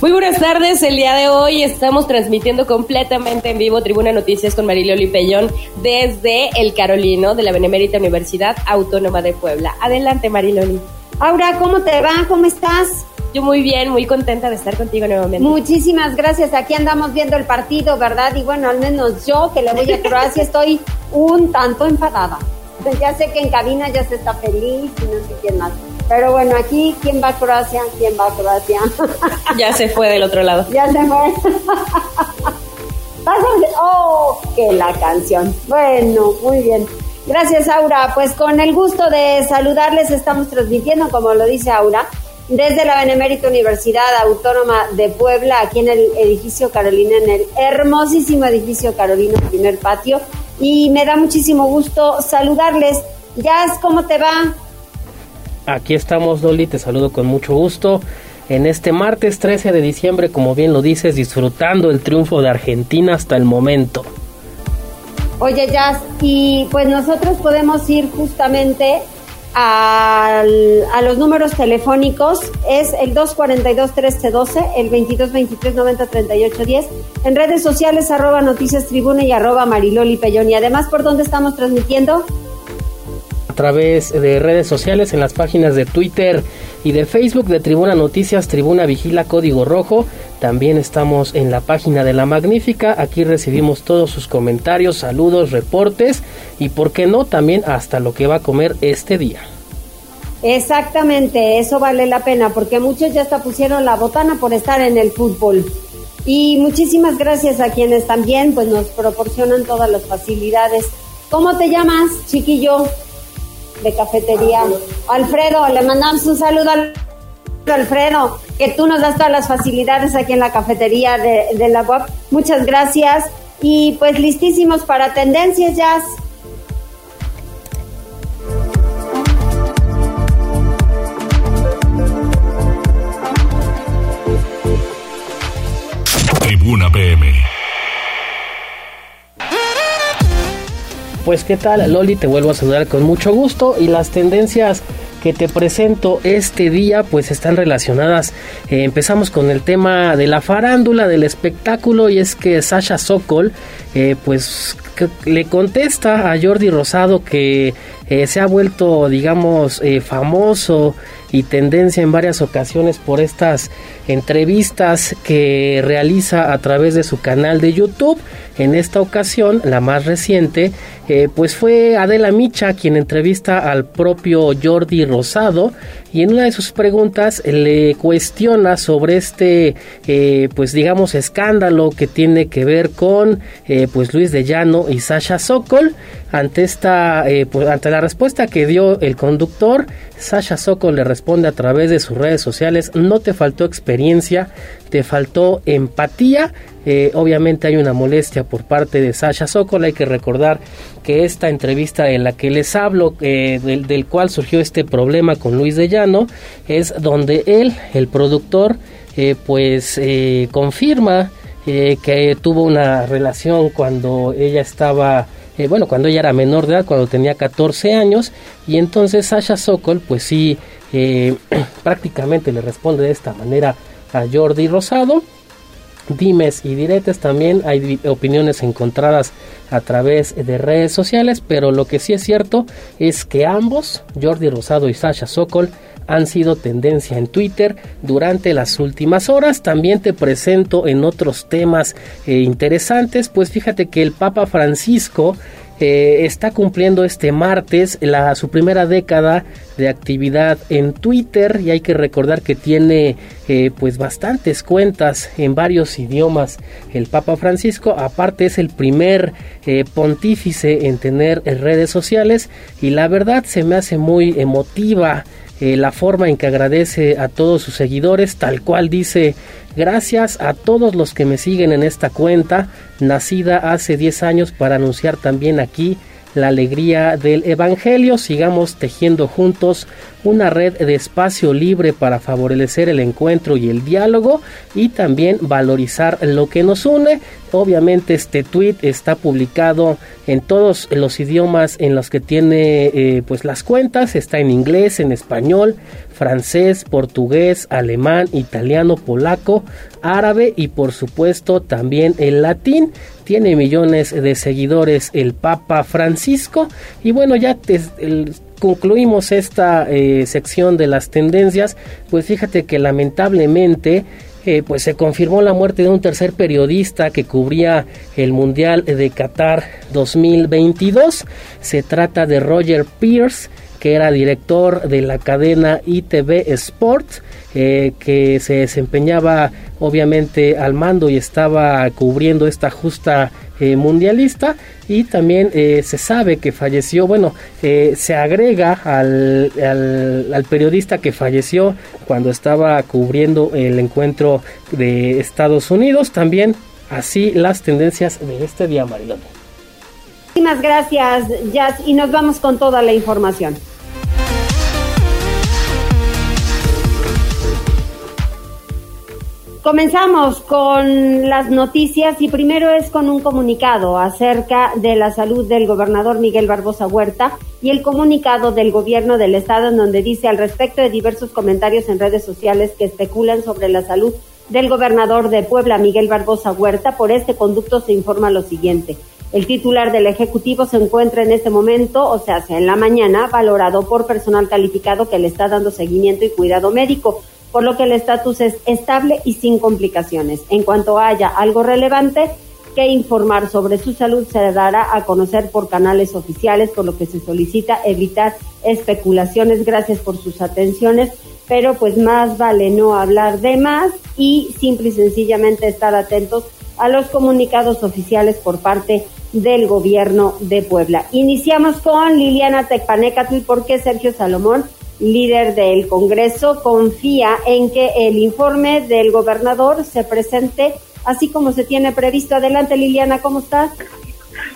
Muy buenas tardes, el día de hoy estamos transmitiendo completamente en vivo Tribuna Noticias con Mariloli Pellón desde el Carolino de la Benemérita Universidad Autónoma de Puebla. Adelante Mariloli. Aura, ¿cómo te va? ¿Cómo estás? Yo muy bien, muy contenta de estar contigo nuevamente. Muchísimas gracias. Aquí andamos viendo el partido, ¿verdad? Y bueno, al menos yo que le voy a Croacia estoy un tanto enfadada. Ya sé que en cabina ya se está feliz y no sé quién más. Pero bueno, aquí, ¿quién va a Croacia? ¿Quién va a Croacia? ya se fue del otro lado. Ya se fue. oh, que la canción. Bueno, muy bien. Gracias, Aura. Pues con el gusto de saludarles, estamos transmitiendo, como lo dice Aura, desde la Benemérita Universidad Autónoma de Puebla, aquí en el edificio Carolina, en el hermosísimo edificio Carolina, primer patio. Y me da muchísimo gusto saludarles. Jazz, ¿cómo te va? Aquí estamos, Dolly, te saludo con mucho gusto. En este martes 13 de diciembre, como bien lo dices, disfrutando el triunfo de Argentina hasta el momento. Oye, Jazz, y pues nosotros podemos ir justamente a los números telefónicos. Es el 242-1312, el 2223-903810. En redes sociales, arroba Noticias Tribuna y arroba Mariloli Pellón. Y además, ¿por dónde estamos transmitiendo? a través de redes sociales en las páginas de Twitter y de Facebook de Tribuna Noticias, Tribuna Vigila Código Rojo. También estamos en la página de La Magnífica. Aquí recibimos todos sus comentarios, saludos, reportes y, por qué no, también hasta lo que va a comer este día. Exactamente, eso vale la pena porque muchos ya hasta pusieron la botana por estar en el fútbol. Y muchísimas gracias a quienes también pues nos proporcionan todas las facilidades. ¿Cómo te llamas, chiquillo? de cafetería. Alfredo, le mandamos un saludo al Alfredo, que tú nos das todas las facilidades aquí en la cafetería de, la web. Muchas gracias. Y pues listísimos para tendencias, Jazz. Tribuna PM. Pues qué tal, Loli, te vuelvo a saludar con mucho gusto y las tendencias que te presento este día pues están relacionadas. Eh, empezamos con el tema de la farándula, del espectáculo y es que Sasha Sokol eh, pues le contesta a Jordi Rosado que eh, se ha vuelto digamos famoso y tendencia en varias ocasiones por estas entrevistas que realiza a través de su canal de YouTube. En esta ocasión, la más reciente, eh, pues fue Adela Micha quien entrevista al propio Jordi Rosado y en una de sus preguntas le cuestiona sobre este, eh, pues digamos, escándalo que tiene que ver con eh, pues Luis de Llano y Sasha Sokol. Ante esta, pues, ante la respuesta que dio el conductor, Sasha Sokol le responde a través de sus redes sociales, no te faltó experiencia, te faltó empatía. Eh, obviamente hay una molestia por parte de Sasha Sokol. Hay que recordar que esta entrevista en la que les hablo, eh, del, cual surgió este problema con Luis de Llano, es donde él, el productor, eh, pues confirma que tuvo una relación cuando ella estaba bueno, cuando ella era menor de edad, cuando tenía 14 años, y entonces Sasha Sokol, pues sí, prácticamente le responde de esta manera a Jordi Rosado. Dimes y diretes también hay opiniones encontradas a través de redes sociales, pero lo que sí es cierto es que ambos, Jordi Rosado y Sasha Sokol, han sido tendencia en Twitter durante las últimas horas. También te presento en otros temas eh, interesantes, pues fíjate que el Papa Francisco eh, está cumpliendo este martes la, su primera década de actividad en Twitter y hay que recordar que tiene eh, pues bastantes cuentas en varios idiomas. El Papa Francisco aparte es el primer eh, pontífice en tener redes sociales y la verdad se me hace muy emotiva la forma en que agradece a todos sus seguidores, tal cual dice Gracias a todos los que me siguen en esta cuenta, nacida hace 10 años para anunciar también aquí la alegría del Evangelio. Sigamos tejiendo juntos una red de espacio libre para favorecer el encuentro y el diálogo y también valorizar lo que nos une. Obviamente este tweet está publicado en todos los idiomas en los que tiene eh, pues las cuentas, está en inglés, en español, francés, portugués, alemán, italiano, polaco, árabe y por supuesto también el latín. Tiene millones de seguidores el Papa Francisco y bueno ya concluimos esta eh, sección de las tendencias, pues fíjate que lamentablemente eh, pues se confirmó la muerte de un tercer periodista que cubría el Mundial de Qatar 2022. Se trata de Roger Pierce, que era director de la cadena ITV Sports, eh, que se desempeñaba obviamente al mando y estaba cubriendo esta justa eh, mundialista y también eh, se sabe que falleció, bueno, se agrega al, al, periodista que falleció cuando estaba cubriendo el encuentro de Estados Unidos, también así las tendencias de este día, Marilón. Muchísimas gracias, Jazz, y nos vamos con toda la información. Comenzamos con las noticias y primero es con un comunicado acerca de la salud del gobernador Miguel Barbosa Huerta y el comunicado del gobierno del estado en donde dice al respecto de diversos comentarios en redes sociales que especulan sobre la salud del gobernador de Puebla Miguel Barbosa Huerta, por este conducto se informa lo siguiente. El titular del Ejecutivo se encuentra en este momento, o sea, en la mañana, valorado por personal calificado que le está dando seguimiento y cuidado médico por lo que el estatus es estable y sin complicaciones. En cuanto haya algo relevante que informar sobre su salud, se dará a conocer por canales oficiales, por lo que se solicita evitar especulaciones. Gracias por sus atenciones, pero pues más vale no hablar de más y simple y sencillamente estar atentos a los comunicados oficiales por parte del gobierno de Puebla. Iniciamos con Liliana Tecpanecatl, porque Sergio Salomón líder del Congreso, confía en que el informe del gobernador se presente así como se tiene previsto. Adelante, Liliana, ¿cómo estás?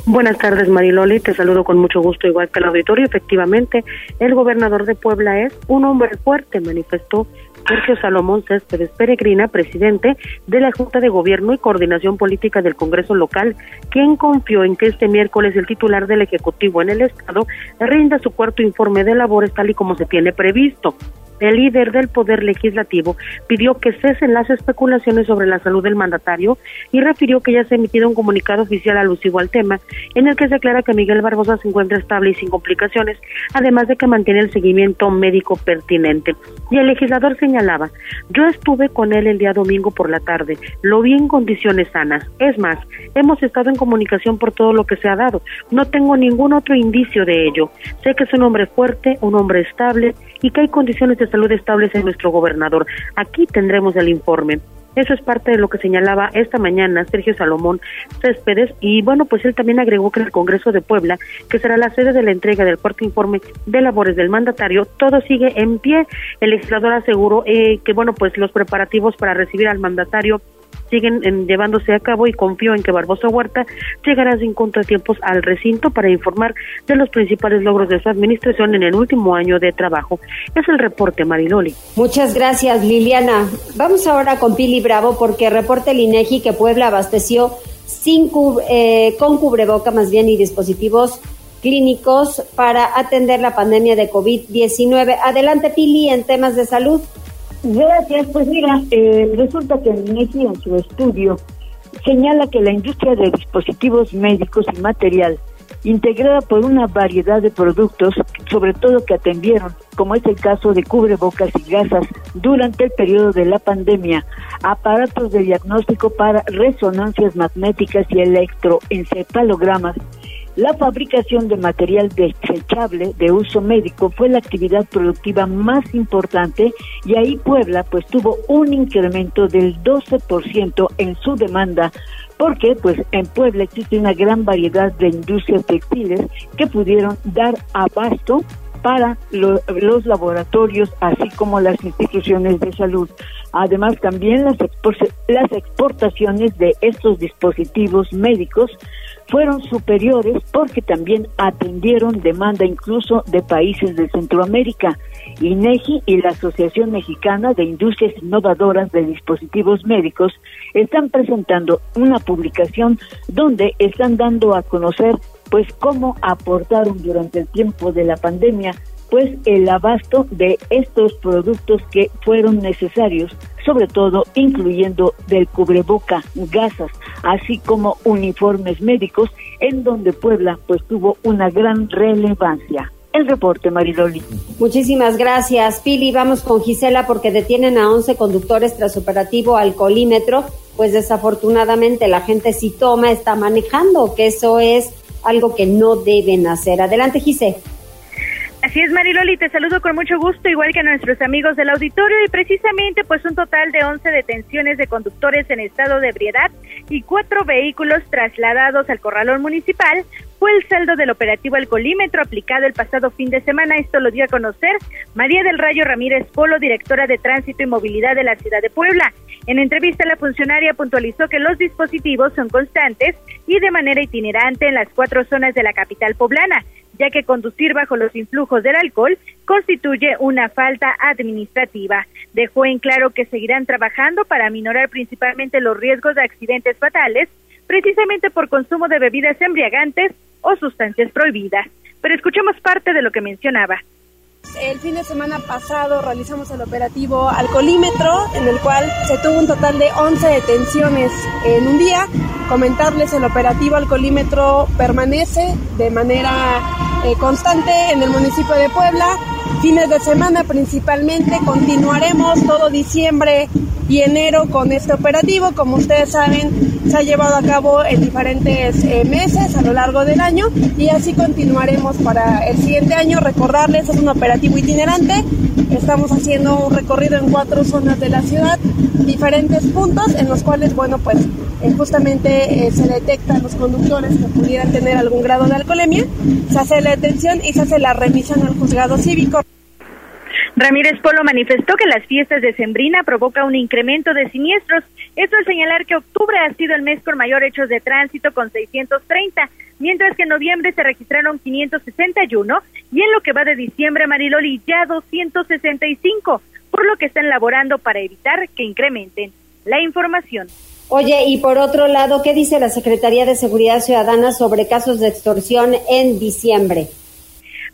Buenas tardes, Mariloli. Te saludo con mucho gusto, igual que el auditorio. Efectivamente, el gobernador de Puebla es un hombre fuerte, manifestó Sergio Salomón Céspedes Peregrina, presidente de la Junta de Gobierno y Coordinación Política del Congreso Local, quien confió en que este miércoles el titular del Ejecutivo en el Estado rinda su cuarto informe de labores tal y como se tiene previsto el líder del Poder Legislativo pidió que cesen las especulaciones sobre la salud del mandatario y refirió que ya se ha emitido un comunicado oficial alusivo al tema, en el que se aclara que Miguel Barbosa se encuentra estable y sin complicaciones, además de que mantiene el seguimiento médico pertinente. Y el legislador señalaba, yo estuve con él el día domingo por la tarde, lo vi en condiciones sanas. Es más, hemos estado en comunicación por todo lo que se ha dado. No tengo ningún otro indicio de ello. Sé que es un hombre fuerte, un hombre estable y que hay condiciones de salud estables en nuestro gobernador. Aquí tendremos el informe. Eso es parte de lo que señalaba esta mañana Sergio Salomón Céspedes y bueno, pues él también agregó que el Congreso de Puebla, que será la sede de la entrega del cuarto informe de labores del mandatario, todo sigue en pie. El legislador aseguró eh, que bueno, pues los preparativos para recibir al mandatario siguen llevándose a cabo y confío en que Barbosa Huerta llegará sin contratiempos al recinto para informar de los principales logros de su administración en el último año de trabajo. Es el reporte, Mariloli. Muchas gracias, Liliana. Vamos ahora con Pili Bravo porque reporta el INEGI que Puebla abasteció sin eh, con cubreboca más bien y dispositivos clínicos para atender la pandemia de COVID-19. Adelante, Pili, en temas de salud. Gracias, pues mira, eh, resulta que el INEGI en su estudio señala que la industria de dispositivos médicos y material, integrada por una variedad de productos, sobre todo que atendieron, como es el caso de cubrebocas y gasas durante el periodo de la pandemia, aparatos de diagnóstico para resonancias magnéticas y electroencefalogramas, la fabricación de material desechable de uso médico fue la actividad productiva más importante y ahí Puebla pues tuvo un incremento del 12% en su demanda porque pues en Puebla existe una gran variedad de industrias textiles que pudieron dar abasto para los laboratorios, así como las instituciones de salud. Además, también las, las exportaciones de estos dispositivos médicos fueron superiores porque también atendieron demanda incluso de países de Centroamérica. INEGI y la Asociación Mexicana de Industrias Innovadoras de Dispositivos Médicos están presentando una publicación donde están dando a conocer pues cómo aportaron durante el tiempo de la pandemia pues el abasto de estos productos que fueron necesarios, sobre todo incluyendo del cubreboca, gasas, así como uniformes médicos, en donde Puebla pues tuvo una gran relevancia. El reporte, Mariloli. Muchísimas gracias, Pili. Vamos con Gisela porque detienen a 11 conductores tras operativo alcoholímetro. Pues desafortunadamente la gente si toma está manejando, que eso es algo que no deben hacer. Adelante, Gisela. Así es, Mariloli, te saludo con mucho gusto, igual que a nuestros amigos del auditorio, y precisamente pues un total de 11 detenciones de conductores en estado de ebriedad y cuatro vehículos trasladados al corralón municipal fue el saldo del operativo alcoholímetro aplicado el pasado fin de semana. Esto lo dio a conocer María del Rayo Ramírez Polo, directora de Tránsito y Movilidad de la ciudad de Puebla. En entrevista, la funcionaria puntualizó que los dispositivos son constantes y de manera itinerante en las cuatro zonas de la capital poblana ya que conducir bajo los influjos del alcohol constituye una falta administrativa. Dejó en claro que seguirán trabajando para minorar principalmente los riesgos de accidentes fatales, precisamente por consumo de bebidas embriagantes o sustancias prohibidas. Pero escuchemos parte de lo que mencionaba. El fin de semana pasado realizamos el operativo alcoholímetro, en el cual se tuvo un total de 11 detenciones en un día. Comentarles, el operativo alcoholímetro permanece de manera eh, constante en el municipio de Puebla. Fines de semana principalmente, continuaremos todo diciembre y enero con este operativo. Como ustedes saben, se ha llevado a cabo en diferentes eh, meses a lo largo del año y así continuaremos para el siguiente año. Recordarles, es un operativo itinerante. Estamos haciendo un recorrido en cuatro zonas de la ciudad, diferentes puntos en los cuales, bueno, pues eh, justamente eh, se detectan los conductores que pudieran tener algún grado de alcoholemia, se hace la detención y se hace la remisión al juzgado cívico. Ramírez Polo manifestó que las fiestas de Sembrina provoca un incremento de siniestros. Esto al señalar que octubre ha sido el mes con mayor hechos de tránsito con 630, mientras que en noviembre se registraron 561 y en lo que va de diciembre Mariloli ya 265, por lo que están laborando para evitar que incrementen. La información. Oye, y por otro lado, ¿qué dice la Secretaría de Seguridad Ciudadana sobre casos de extorsión en diciembre?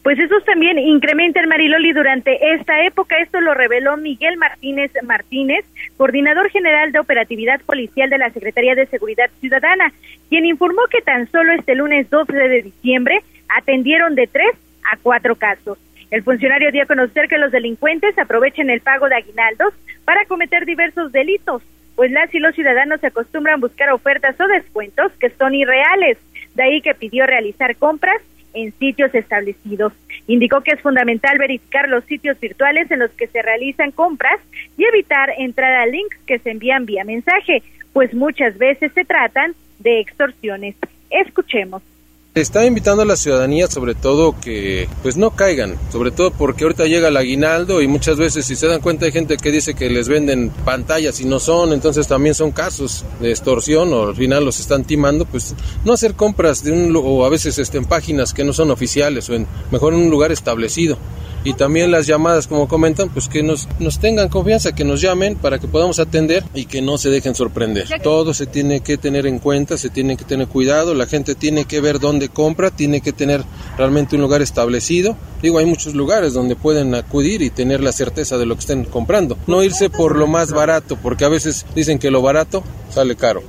Pues esos también incrementan Mariloli durante esta época. Esto lo reveló Miguel Martínez Martínez, coordinador general de operatividad policial de la Secretaría de Seguridad Ciudadana, quien informó que tan solo este lunes 12 de diciembre atendieron de tres a cuatro casos. El funcionario dio a conocer que los delincuentes aprovechan el pago de aguinaldos para cometer diversos delitos, pues las y los ciudadanos se acostumbran a buscar ofertas o descuentos que son irreales. De ahí que pidió realizar compras en sitios establecidos. Indicó que es fundamental verificar los sitios virtuales en los que se realizan compras y evitar entrar a links que se envían vía mensaje, pues muchas veces se tratan de extorsiones. Escuchemos. Está invitando a la ciudadanía sobre todo que pues no caigan, sobre todo porque ahorita llega el aguinaldo y muchas veces si se dan cuenta hay gente que dice que les venden pantallas y no son, entonces también son casos de extorsión o al final los están timando, pues no hacer compras de un o a veces este, en páginas que no son oficiales o en mejor en un lugar establecido y también las llamadas, como comentan, pues que nos, nos tengan confianza, que nos llamen para que podamos atender y que no se dejen sorprender. Todo se tiene que tener en cuenta, se tiene que tener cuidado, la gente tiene que ver dónde compra, tiene que tener realmente un lugar establecido. Digo, hay muchos lugares donde pueden acudir y tener la certeza de lo que estén comprando. No irse por lo más barato, porque a veces dicen que lo barato sale caro.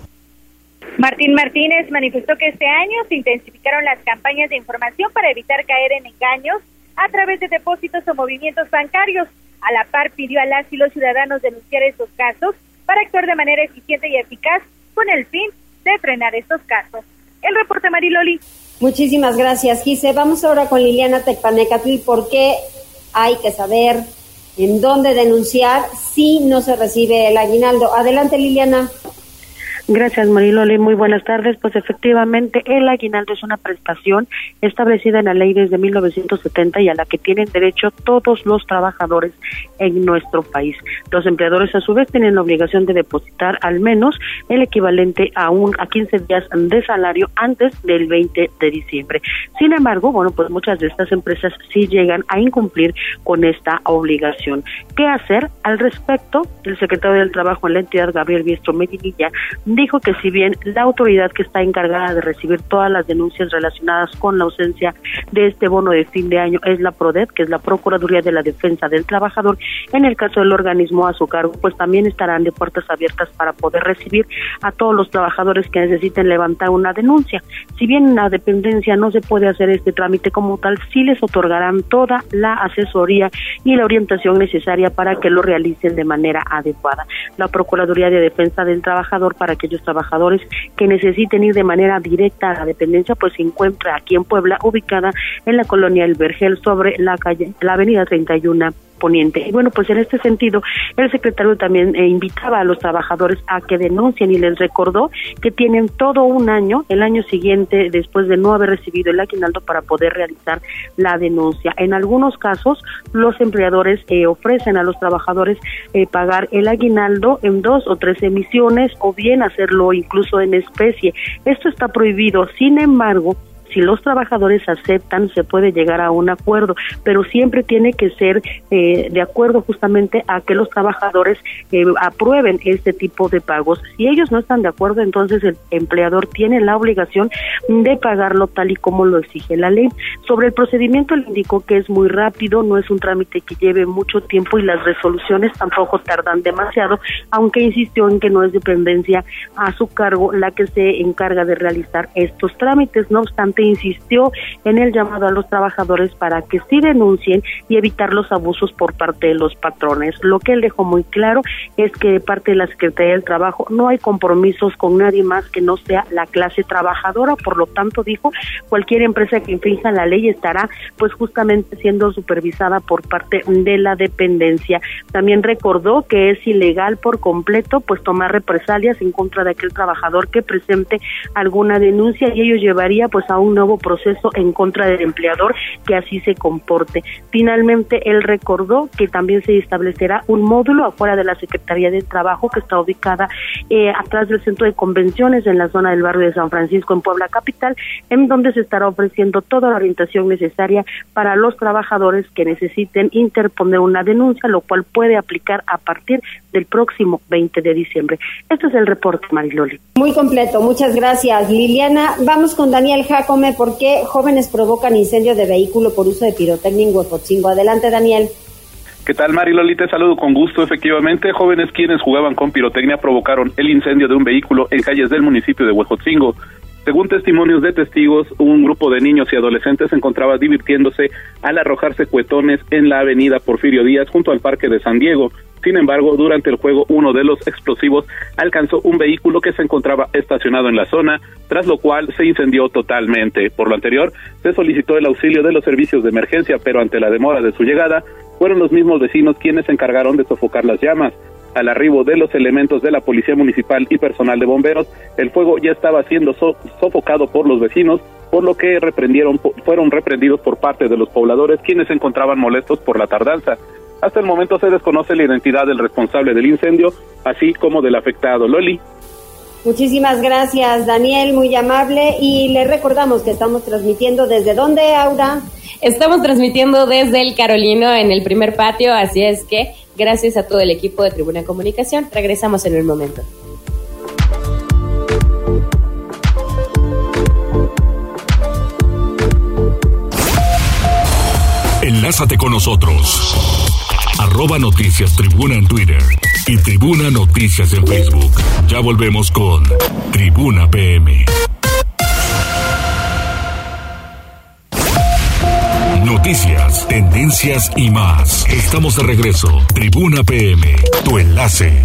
Martín Martínez manifestó que este año se intensificaron las campañas de información para evitar caer en engaños a través de depósitos o movimientos bancarios. A la par pidió a las y los ciudadanos denunciar estos casos para actuar de manera eficiente y eficaz con el fin de frenar estos casos. El reporte Mariloli. Muchísimas gracias, Gise. Vamos ahora con Liliana Tecpanecatl. ¿Por qué hay que saber en dónde denunciar si no se recibe el aguinaldo? Adelante, Liliana. Gracias, Mariloli. Muy buenas tardes. Pues efectivamente, el aguinaldo es una prestación establecida en la ley desde 1970 y a la que tienen derecho todos los trabajadores en nuestro país. Los empleadores, a su vez, tienen la obligación de depositar al menos el equivalente a un a 15 días de salario antes del 20 de diciembre. Sin embargo, bueno, pues muchas de estas empresas sí llegan a incumplir con esta obligación. ¿Qué hacer al respecto? El secretario del Trabajo en la entidad, Gabriel Biestro Medinilla, dijo que si bien la autoridad que está encargada de recibir todas las denuncias relacionadas con la ausencia de este bono de fin de año es la PRODEP, que es la Procuraduría de la Defensa del Trabajador, en el caso del organismo a su cargo, pues también estarán de puertas abiertas para poder recibir a todos los trabajadores que necesiten levantar una denuncia. Si bien en la dependencia no se puede hacer este trámite como tal, sí les otorgarán toda la asesoría y la orientación necesaria para que lo realicen de manera adecuada. La Procuraduría de Defensa del Trabajador para aquellos trabajadores que necesiten ir de manera directa a la dependencia, pues se encuentra aquí en Puebla, ubicada en la colonia El Vergel, sobre la calle, la avenida 31 Y bueno, pues en este sentido, el secretario también eh, invitaba a los trabajadores a que denuncien y les recordó que tienen todo un año, el año siguiente, después de no haber recibido el aguinaldo, para poder realizar la denuncia. En algunos casos, los empleadores eh, ofrecen a los trabajadores eh, pagar el aguinaldo en dos o tres emisiones o bien hacerlo incluso en especie. Esto está prohibido. Sin embargo, si los trabajadores aceptan, se puede llegar a un acuerdo, pero siempre tiene que ser eh, de acuerdo justamente a que los trabajadores eh, aprueben este tipo de pagos. Si ellos no están de acuerdo, entonces el empleador tiene la obligación de pagarlo tal y como lo exige la ley. Sobre el procedimiento le indicó que es muy rápido, no es un trámite que lleve mucho tiempo y las resoluciones tampoco tardan demasiado, aunque insistió en que no es dependencia a su cargo la que se encarga de realizar estos trámites. No obstante, insistió en el llamado a los trabajadores para que sí denuncien y evitar los abusos por parte de los patrones. Lo que él dejó muy claro es que de parte de la Secretaría del Trabajo no hay compromisos con nadie más que no sea la clase trabajadora, por lo tanto dijo, cualquier empresa que infrinja la ley estará pues justamente siendo supervisada por parte de la dependencia. También recordó que es ilegal por completo pues tomar represalias en contra de aquel trabajador que presente alguna denuncia y ello llevaría pues a un nuevo proceso en contra del empleador que así se comporte. Finalmente, él recordó que también se establecerá un módulo afuera de la Secretaría del Trabajo que está ubicada eh, atrás del centro de convenciones en la zona del barrio de San Francisco en Puebla Capital, en donde se estará ofreciendo toda la orientación necesaria para los trabajadores que necesiten interponer una denuncia, lo cual puede aplicar a partir del próximo 20 de diciembre. Este es el reporte, Mariloli. Muy completo, muchas gracias. Liliana, vamos con Daniel ¿por qué jóvenes provocan incendio de vehículo por uso de pirotecnia en Huejotzingo? Adelante, Daniel. ¿Qué tal, Mariloli? Te saludo con gusto. Efectivamente, jóvenes quienes jugaban con pirotecnia provocaron el incendio de un vehículo en calles del municipio de Huejotzingo. Según testimonios de testigos, un grupo de niños y adolescentes se encontraba divirtiéndose al arrojarse cuetones en la avenida Porfirio Díaz junto al Parque de San Diego. Sin embargo, durante el juego uno de los explosivos alcanzó un vehículo que se encontraba estacionado en la zona, tras lo cual se incendió totalmente. Por lo anterior, se solicitó el auxilio de los servicios de emergencia, pero ante la demora de su llegada, fueron los mismos vecinos quienes se encargaron de sofocar las llamas. Al arribo de los elementos de la Policía Municipal y personal de bomberos, el fuego ya estaba siendo sofocado por los vecinos, por lo que reprendieron, fueron reprendidos por parte de los pobladores quienes se encontraban molestos por la tardanza. Hasta el momento se desconoce la identidad del responsable del incendio, así como del afectado. Loli. Muchísimas gracias, Daniel, muy amable. Y le recordamos que estamos transmitiendo desde dónde, Aura. Estamos transmitiendo desde el Carolino en el primer patio, así es que gracias a todo el equipo de Tribuna Comunicación. Regresamos en un momento. Enlázate con nosotros. Arroba Noticias Tribuna en Twitter y Tribuna Noticias en Facebook. Ya volvemos con Tribuna PM. Noticias, tendencias y más. Estamos de regreso. Tribuna PM, tu enlace.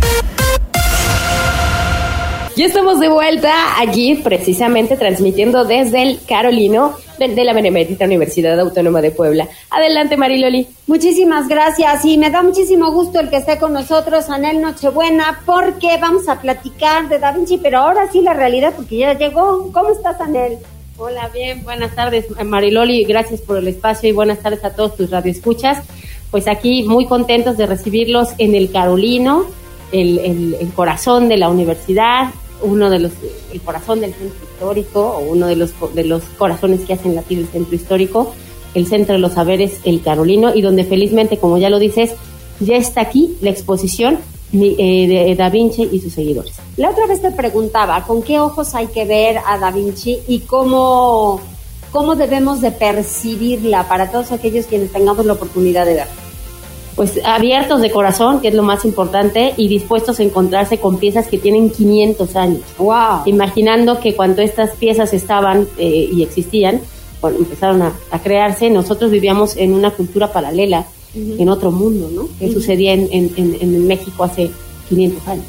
Ya estamos de vuelta aquí, precisamente transmitiendo desde el Carolino de, la Benemérita Universidad Autónoma de Puebla. Adelante, Mariloli. Muchísimas gracias y me da muchísimo gusto el que esté con nosotros, Anel Nochebuena, porque vamos a platicar de Da Vinci, pero ahora sí la realidad, porque ya llegó. ¿Cómo estás, Anel? Hola, bien, buenas tardes, Mariloli, gracias por el espacio y buenas tardes a todos tus radioescuchas. Pues aquí muy contentos de recibirlos en el Carolino, el, el corazón de la universidad, uno de los, el corazón del centro histórico, o uno de los, de los corazones que hacen latir el centro histórico, el centro de los saberes, el Carolino, y donde felizmente, como ya lo dices, ya está aquí la exposición eh, de Da Vinci y sus seguidores. La otra vez te preguntaba, ¿con qué ojos hay que ver a Da Vinci y cómo, cómo debemos de percibirla para todos aquellos quienes tengamos la oportunidad de verla? Pues abiertos de corazón, que es lo más importante, y dispuestos a encontrarse con piezas que tienen 500 años. Wow. Imaginando que cuando estas piezas estaban eh, y existían, cuando empezaron a, crearse, nosotros vivíamos en una cultura paralela, en otro mundo, ¿no? Que sucedía en, en, en, México hace 500 años.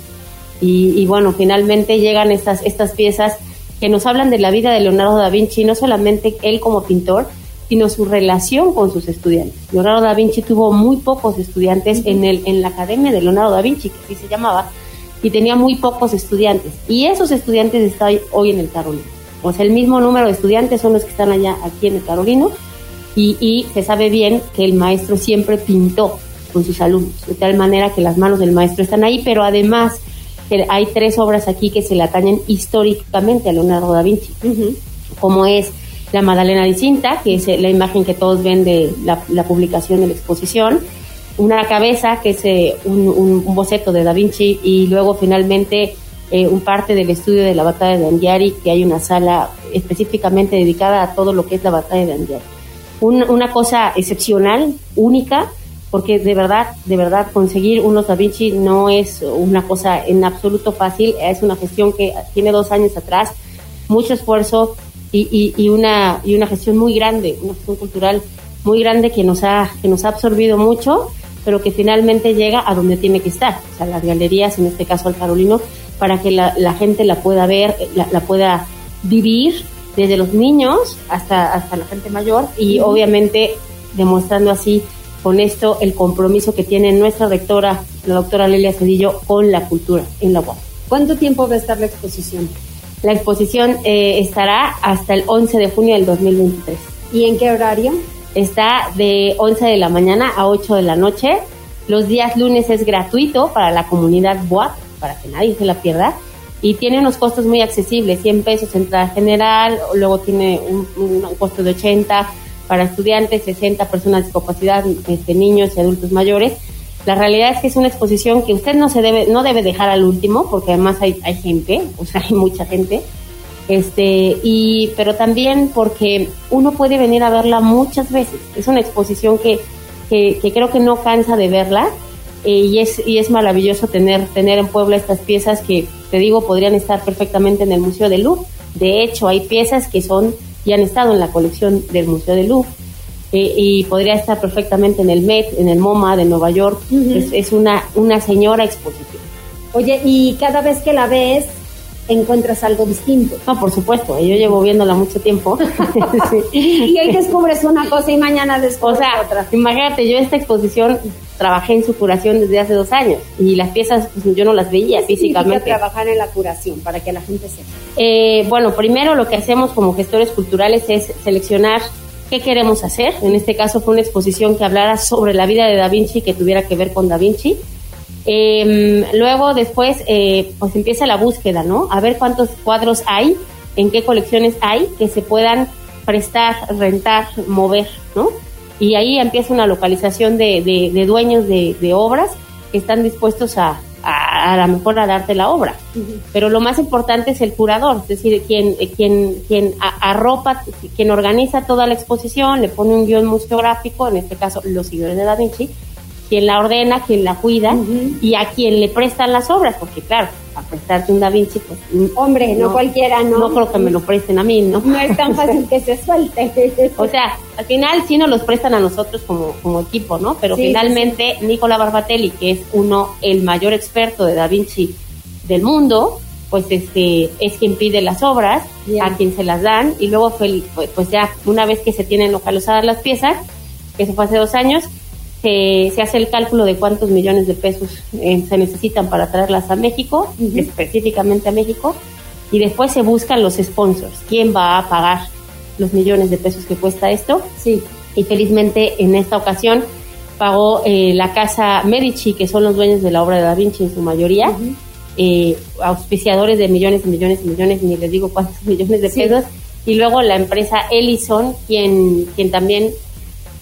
Y, y, bueno, finalmente llegan estas, estas piezas que nos hablan de la vida de Leonardo da Vinci, no solamente él como pintor, sino su relación con sus estudiantes. Leonardo da Vinci tuvo muy pocos estudiantes en, el, en la Academia de Leonardo da Vinci, que así se llamaba, y tenía muy pocos estudiantes. Y esos estudiantes están hoy en el Carolino. O sea, el mismo número de estudiantes son los que están allá aquí en el Carolino, y, y se sabe bien que el maestro siempre pintó con sus alumnos, de tal manera que las manos del maestro están ahí, pero además hay tres obras aquí que se le atañen históricamente a Leonardo da Vinci, como es la Magdalena de Cinta, que es la imagen que todos ven de la, publicación de la exposición, una cabeza, que es eh, un, boceto de Da Vinci, y luego finalmente eh, un parte del estudio de la batalla de Andiari, que hay una sala específicamente dedicada a todo lo que es la batalla de Andiari. una cosa excepcional, única, porque de verdad, de verdad, conseguir unos Da Vinci no es una cosa en absoluto fácil, es una gestión que tiene dos años atrás, mucho esfuerzo, y, y, una, y una gestión muy grande, una gestión cultural muy grande que nos ha, que nos ha absorbido mucho, pero que finalmente llega a donde tiene que estar, o sea, las galerías, en este caso al Carolino, para que la, la gente la pueda ver, la, la, pueda vivir desde los niños hasta, hasta la gente mayor y obviamente demostrando así con esto el compromiso que tiene nuestra rectora, la doctora Lelia Cedillo, con la cultura en la UAP. ¿Cuánto tiempo va a estar la exposición? La exposición eh, estará hasta el 11 de junio del 2023. ¿Y en qué horario? Está de 11 de la mañana a 8 de la noche. Los días lunes es gratuito para la comunidad BOAP, para que nadie se la pierda. Y tiene unos costos muy accesibles, 100 pesos entrada general, luego tiene un, un, costo de 80 para estudiantes, 60 personas de discapacidad, este, niños y adultos mayores la realidad es que es una exposición que usted no se debe, no debe dejar al último, porque además hay, hay gente, o sea, hay mucha gente. Este, y, pero también porque uno puede venir a verla muchas veces. Es una exposición que, que, creo que no cansa de verla. Eh, y es, y es maravilloso tener, tener en Puebla estas piezas que, te digo, podrían estar perfectamente en el Museo de Louvre. De hecho, hay piezas que son y han estado en la colección del Museo de Louvre. Eh, y podría estar perfectamente en el Met, en el MoMA de Nueva York. es, una, una señora exposición. Oye, y cada vez que la ves, encuentras algo distinto. No, por supuesto, yo llevo viéndola mucho tiempo. Y hoy descubres una cosa y mañana descubres o sea, otra. Imagínate, yo esta exposición trabajé en su curación desde hace dos años y las piezas pues, yo no las veía físicamente. trabajar en la curación para que la gente sepa? Eh, bueno, primero lo que hacemos como gestores culturales es seleccionar qué queremos hacer. En este caso fue una exposición que hablara sobre la vida de Da Vinci, que tuviera que ver con Da Vinci. Em, luego, después, eh, pues empieza la búsqueda, ¿no? A ver cuántos cuadros hay, en qué colecciones hay que se puedan prestar, rentar, mover, ¿no? Y ahí empieza una localización de, de, dueños de, de obras que están dispuestos a, a, a, lo mejor a darte la obra. Pero lo más importante es el curador, es decir, quien, quien, quien arropa, quien organiza toda la exposición, le pone un guion museográfico, en este caso los seguidores de Da Vinci, quien la ordena, quien la cuida y a quien le prestan las obras, porque claro, a prestarte un Da Vinci, pues... Hombre, no, cualquiera, ¿no? No creo que me lo presten a mí, ¿no? No es tan fácil que se suelte. o sea, al final sí nos los prestan a nosotros como, como equipo, ¿no? Pero finalmente Nicola Barbatelli, que es uno, el mayor experto de Da Vinci del mundo, pues este es quien pide las obras, a quien se las dan y luego fue, pues ya una vez que se tienen localizadas las piezas, que se fue hace dos años, se, se hace el cálculo de cuántos millones de pesos eh, se necesitan para traerlas a México, específicamente a México, y después se buscan los sponsors, quién va a pagar los millones de pesos que cuesta esto. Sí. Y felizmente en esta ocasión pagó eh, la casa Medici, que son los dueños de la obra de Da Vinci en su mayoría, eh, auspiciadores de millones y millones y millones, ni les digo cuántos millones de pesos, y luego la empresa Ellison, quien, quien también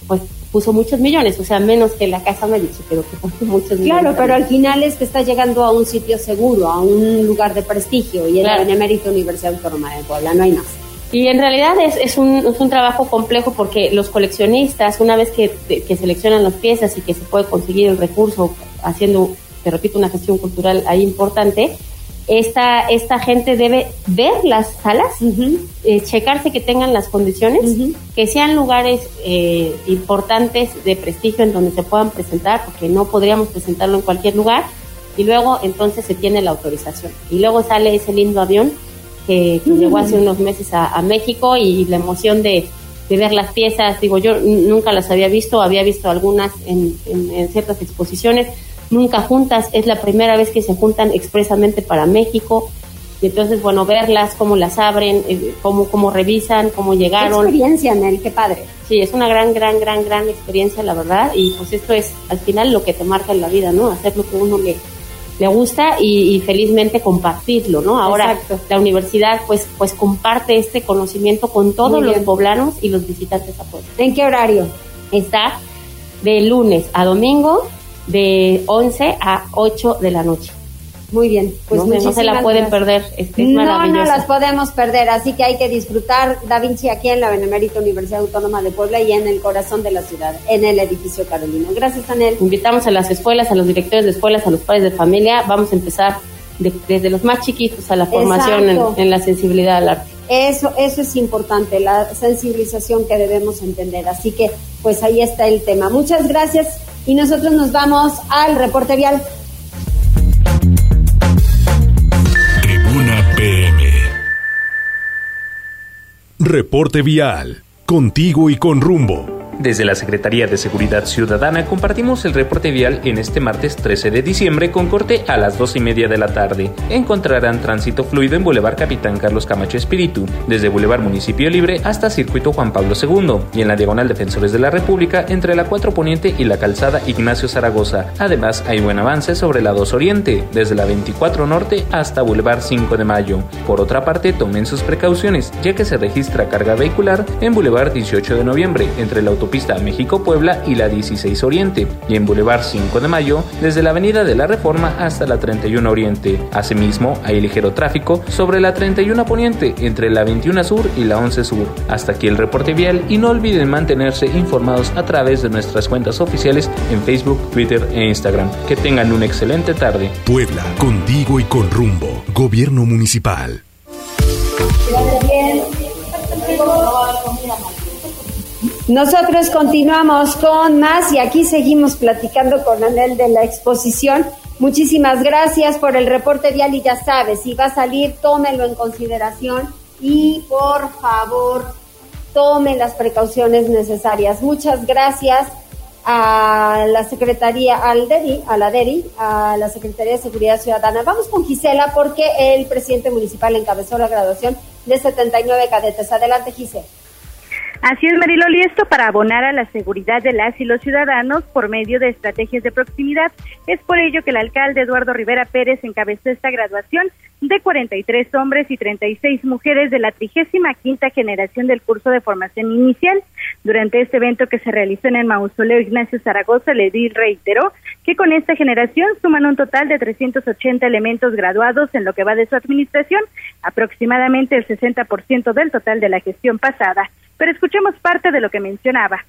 pues puso muchos millones, o sea, menos que la casa Medici, pero que puso muchos millones. Claro, pero al final es que está llegando a un sitio seguro, a un lugar de prestigio, y en la Benemérita Universidad Autónoma de Puebla, no hay más. Y en realidad es, es, un, es un trabajo complejo porque los coleccionistas, una vez que, que seleccionan las piezas y que se puede conseguir el recurso haciendo, te repito, una gestión cultural ahí importante, esta, esta gente debe ver las salas, eh, checarse que tengan las condiciones, que sean lugares eh, importantes de prestigio en donde se puedan presentar, porque no podríamos presentarlo en cualquier lugar, y luego entonces se tiene la autorización. Y luego sale ese lindo avión que, llegó hace unos meses a, México y la emoción de, ver las piezas, digo, yo nunca las había visto, había visto algunas en, en, ciertas exposiciones, nunca juntas, es la primera vez que se juntan expresamente para México. Y entonces, bueno, verlas, cómo las abren, eh, cómo, cómo revisan, cómo llegaron. Qué experiencia, Nel, qué padre. Sí, es una gran, gran, gran, gran experiencia, la verdad. Y pues esto es al final lo que te marca en la vida, ¿no? Hacer lo que uno le, le gusta y, felizmente compartirlo, ¿no? Ahora la universidad pues pues comparte este conocimiento con todos los poblanos y los visitantes a Puebla. ¿En qué horario? Está de lunes a domingo de 11 a 8 de la noche. Muy bien, pues no, se la pueden perder, es, no, no las podemos perder, así que hay que disfrutar Da Vinci aquí en la Benemérita Universidad Autónoma de Puebla y en el corazón de la ciudad, en el edificio Carolino. Gracias, Anel. Invitamos a las escuelas, a los directores de escuelas, a los padres de familia, vamos a empezar desde los más chiquitos a la formación en, la sensibilidad al arte. Eso, eso es importante, la sensibilización que debemos entender. Así que, pues ahí está el tema. Muchas gracias y nosotros nos vamos al reporte vial. Reporte Vial. Contigo y con rumbo. Desde la Secretaría de Seguridad Ciudadana compartimos el reporte vial en este martes 13 de diciembre con corte a las 2 y media de la tarde. Encontrarán tránsito fluido en Boulevard Capitán Carlos Camacho Espíritu, desde Boulevard Municipio Libre hasta Circuito Juan Pablo II y en la Diagonal Defensores de la República entre la 4 Poniente y la Calzada Ignacio Zaragoza. Además, hay buen avance sobre la 2 Oriente, desde la 24 Norte hasta Boulevard 5 de Mayo. Por otra parte, tomen sus precauciones, ya que se registra carga vehicular en Boulevard 18 de Noviembre, entre la autopista México-Puebla y la 16 Oriente, y en Boulevard 5 de Mayo, desde la Avenida de la Reforma hasta la 31 Oriente. Asimismo, hay ligero tráfico sobre la 31 Poniente, entre la 21 Sur y la 11 Sur. Hasta aquí el reporte vial y no olviden mantenerse informados a través de nuestras cuentas oficiales en Facebook, Twitter e Instagram. Que tengan una excelente tarde. Puebla, contigo y con rumbo. Gobierno Municipal. Nosotros continuamos con más y aquí seguimos platicando con Anel de la exposición. Muchísimas gracias por el reporte vial y ya sabes, si va a salir, tómelo en consideración y por favor, tome las precauciones necesarias. Muchas gracias a la Secretaría, al DERI, a la DERI, a la Secretaría de Seguridad Ciudadana. Vamos con Gisela porque el presidente municipal encabezó la graduación de 79 cadetes. Adelante, Gisela. Así es, Mariloli, esto para abonar a la seguridad de las y los ciudadanos por medio de estrategias de proximidad. Es por ello que el alcalde Eduardo Rivera Pérez encabezó esta graduación de 43 hombres y 36 mujeres de la 35 quinta generación del curso de formación inicial. Durante este evento que se realizó en el mausoleo Ignacio Zaragoza, le di reiteró que con esta generación suman un total de 380 elementos graduados en lo que va de su administración, aproximadamente el 60% del total de la gestión pasada. Pero escuchemos parte de lo que mencionaba.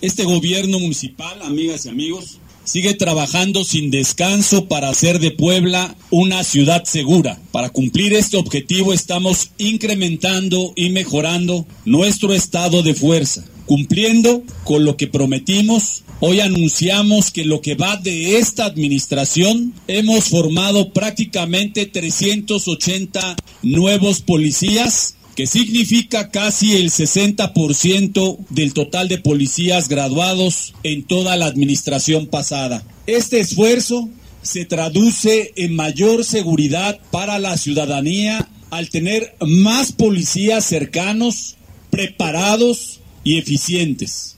Este gobierno municipal, amigas y amigos, sigue trabajando sin descanso para hacer de Puebla una ciudad segura. Para cumplir este objetivo estamos incrementando y mejorando nuestro estado de fuerza Cumpliendo con lo que prometimos, hoy anunciamos que lo que va de esta administración hemos formado prácticamente 380 nuevos policías que significa casi el 60% del total de policías graduados en toda la administración pasada. Este esfuerzo se traduce en mayor seguridad para la ciudadanía al tener más policías cercanos, preparados y eficientes.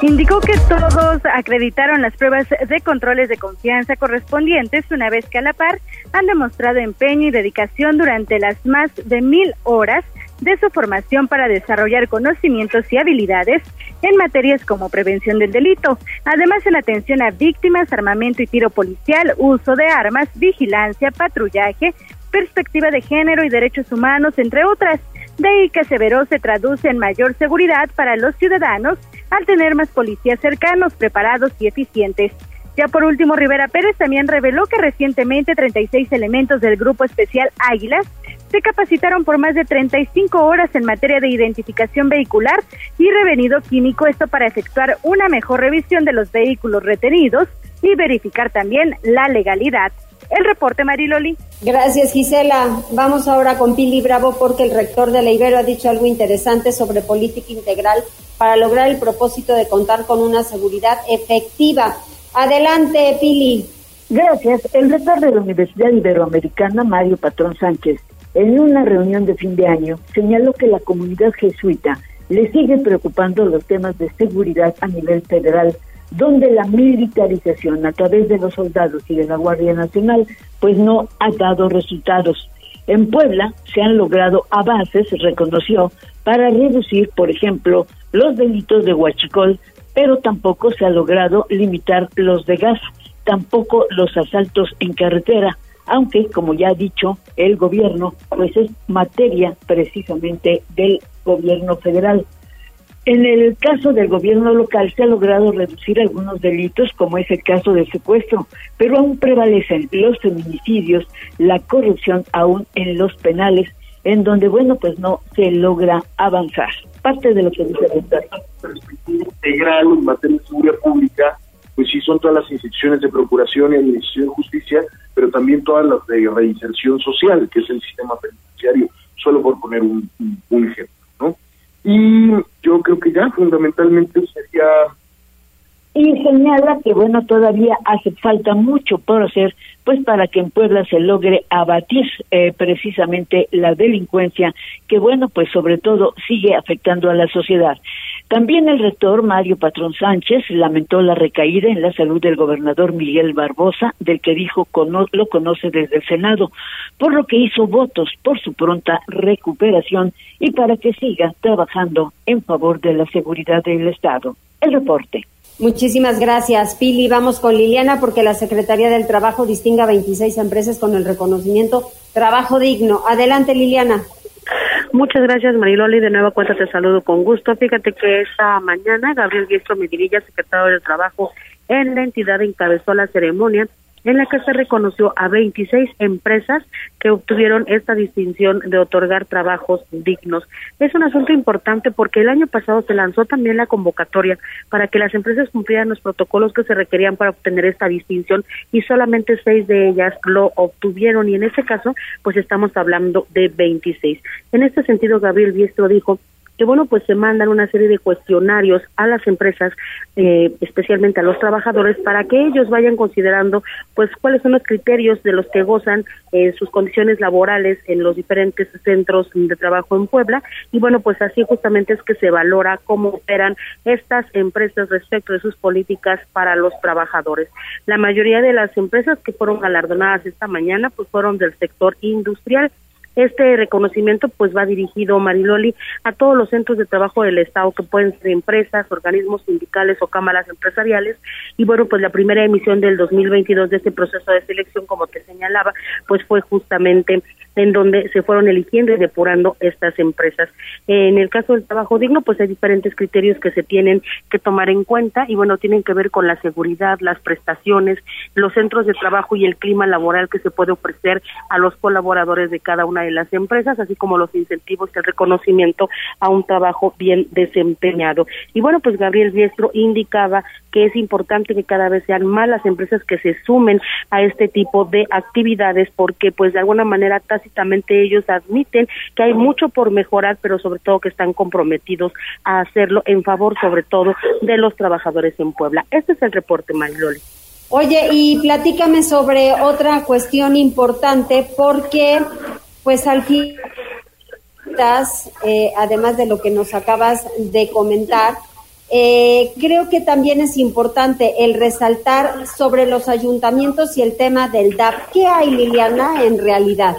Indicó que todos acreditaron las pruebas de controles de confianza correspondientes una vez que a la par han demostrado empeño y dedicación durante las más de mil horas de su formación para desarrollar conocimientos y habilidades en materias como prevención del delito, además en atención a víctimas, armamento y tiro policial, uso de armas, vigilancia, patrullaje, perspectiva de género y derechos humanos, entre otras. De ahí que Severo se traduce en mayor seguridad para los ciudadanos al tener más policías cercanos, preparados y eficientes. Ya por último, Rivera Pérez también reveló que recientemente 36 elementos del Grupo Especial Águilas se capacitaron por más de 35 horas en materia de identificación vehicular y revenido químico, esto para efectuar una mejor revisión de los vehículos retenidos y verificar también la legalidad. El reporte, Mariloli. Gracias, Gisela. Vamos ahora con Pili Bravo porque el rector de la Ibero ha dicho algo interesante sobre política integral para lograr el propósito de contar con una seguridad efectiva. Adelante, Pili. Gracias. El rector de la Universidad Iberoamericana, Mario Patrón Sánchez, en una reunión de fin de año, señaló que la comunidad jesuita le sigue preocupando los temas de seguridad a nivel federal donde la militarización a través de los soldados y de la Guardia Nacional pues no ha dado resultados. En Puebla se han logrado avances, reconoció, para reducir, por ejemplo, los delitos de huachicol, pero tampoco se ha logrado limitar los de gas, tampoco los asaltos en carretera, aunque, como ya ha dicho el gobierno, pues es materia precisamente del gobierno federal. En el caso del gobierno local se ha logrado reducir algunos delitos, como es el caso del secuestro, pero aún prevalecen los feminicidios, la corrupción aún en los penales, en donde, bueno, pues no se logra avanzar. Parte de lo que dice el integral en materia de seguridad pública, pues sí son todas las instituciones de procuración y administración de justicia, pero también todas las de reinserción social, que es el sistema penitenciario, solo por poner un ejemplo, ¿no? Y yo creo que ya fundamentalmente sería... Y señala que, bueno, todavía hace falta mucho por hacer, pues para que en Puebla se logre abatir eh, precisamente la delincuencia, que, bueno, pues sobre todo sigue afectando a la sociedad. También el rector Mario Patrón Sánchez lamentó la recaída en la salud del gobernador Miguel Barbosa, del que dijo lo conoce desde el Senado, por lo que hizo votos por su pronta recuperación y para que siga trabajando en favor de la seguridad del Estado. El reporte. Muchísimas gracias, Pili. Vamos con Liliana porque la Secretaría del Trabajo distinga 26 empresas con el reconocimiento Trabajo Digno. Adelante, Liliana. Muchas gracias, Mariloli. De nueva cuenta te saludo con gusto. Fíjate que esta mañana Gabriel Diestro Medinilla, secretario del Trabajo en la entidad, encabezó la ceremonia en la que se reconoció a 26 empresas que obtuvieron esta distinción de otorgar trabajos dignos. Es un asunto importante porque el año pasado se lanzó también la convocatoria para que las empresas cumplieran los protocolos que se requerían para obtener esta distinción y solamente seis de ellas lo obtuvieron y en ese caso pues estamos hablando de 26. En este sentido, Gabriel Biestro dijo que bueno, pues se mandan una serie de cuestionarios a las empresas, eh, especialmente a los trabajadores, para que ellos vayan considerando pues cuáles son los criterios de los que gozan eh, sus condiciones laborales en los diferentes centros de trabajo en Puebla y bueno, pues así justamente es que se valora cómo operan estas empresas respecto de sus políticas para los trabajadores. La mayoría de las empresas que fueron galardonadas esta mañana pues fueron del sector industrial este reconocimiento pues va dirigido, Mariloli, a todos los centros de trabajo del Estado que pueden ser empresas, organismos sindicales o cámaras empresariales. Y bueno, pues la primera emisión del 2022 de este proceso de selección, como te señalaba, pues fue justamente en donde se fueron eligiendo y depurando estas empresas. En el caso del trabajo digno, pues hay diferentes criterios que se tienen que tomar en cuenta y bueno, tienen que ver con la seguridad, las prestaciones, los centros de trabajo y el clima laboral que se puede ofrecer a los colaboradores de cada una de de las empresas, así como los incentivos y el reconocimiento a un trabajo bien desempeñado. Y bueno, pues Gabriel Biestro indicaba que es importante que cada vez sean más las empresas que se sumen a este tipo de actividades porque pues de alguna manera tácitamente ellos admiten que hay mucho por mejorar, pero sobre todo que están comprometidos a hacerlo en favor sobre todo de los trabajadores en Puebla. Este es el reporte, Mariloli. Oye, y platícame sobre otra cuestión importante porque pues al eh, además de lo que nos acabas de comentar, eh, creo que también es importante el resaltar sobre los ayuntamientos y el tema del DAP. ¿Qué hay, Liliana, en realidad?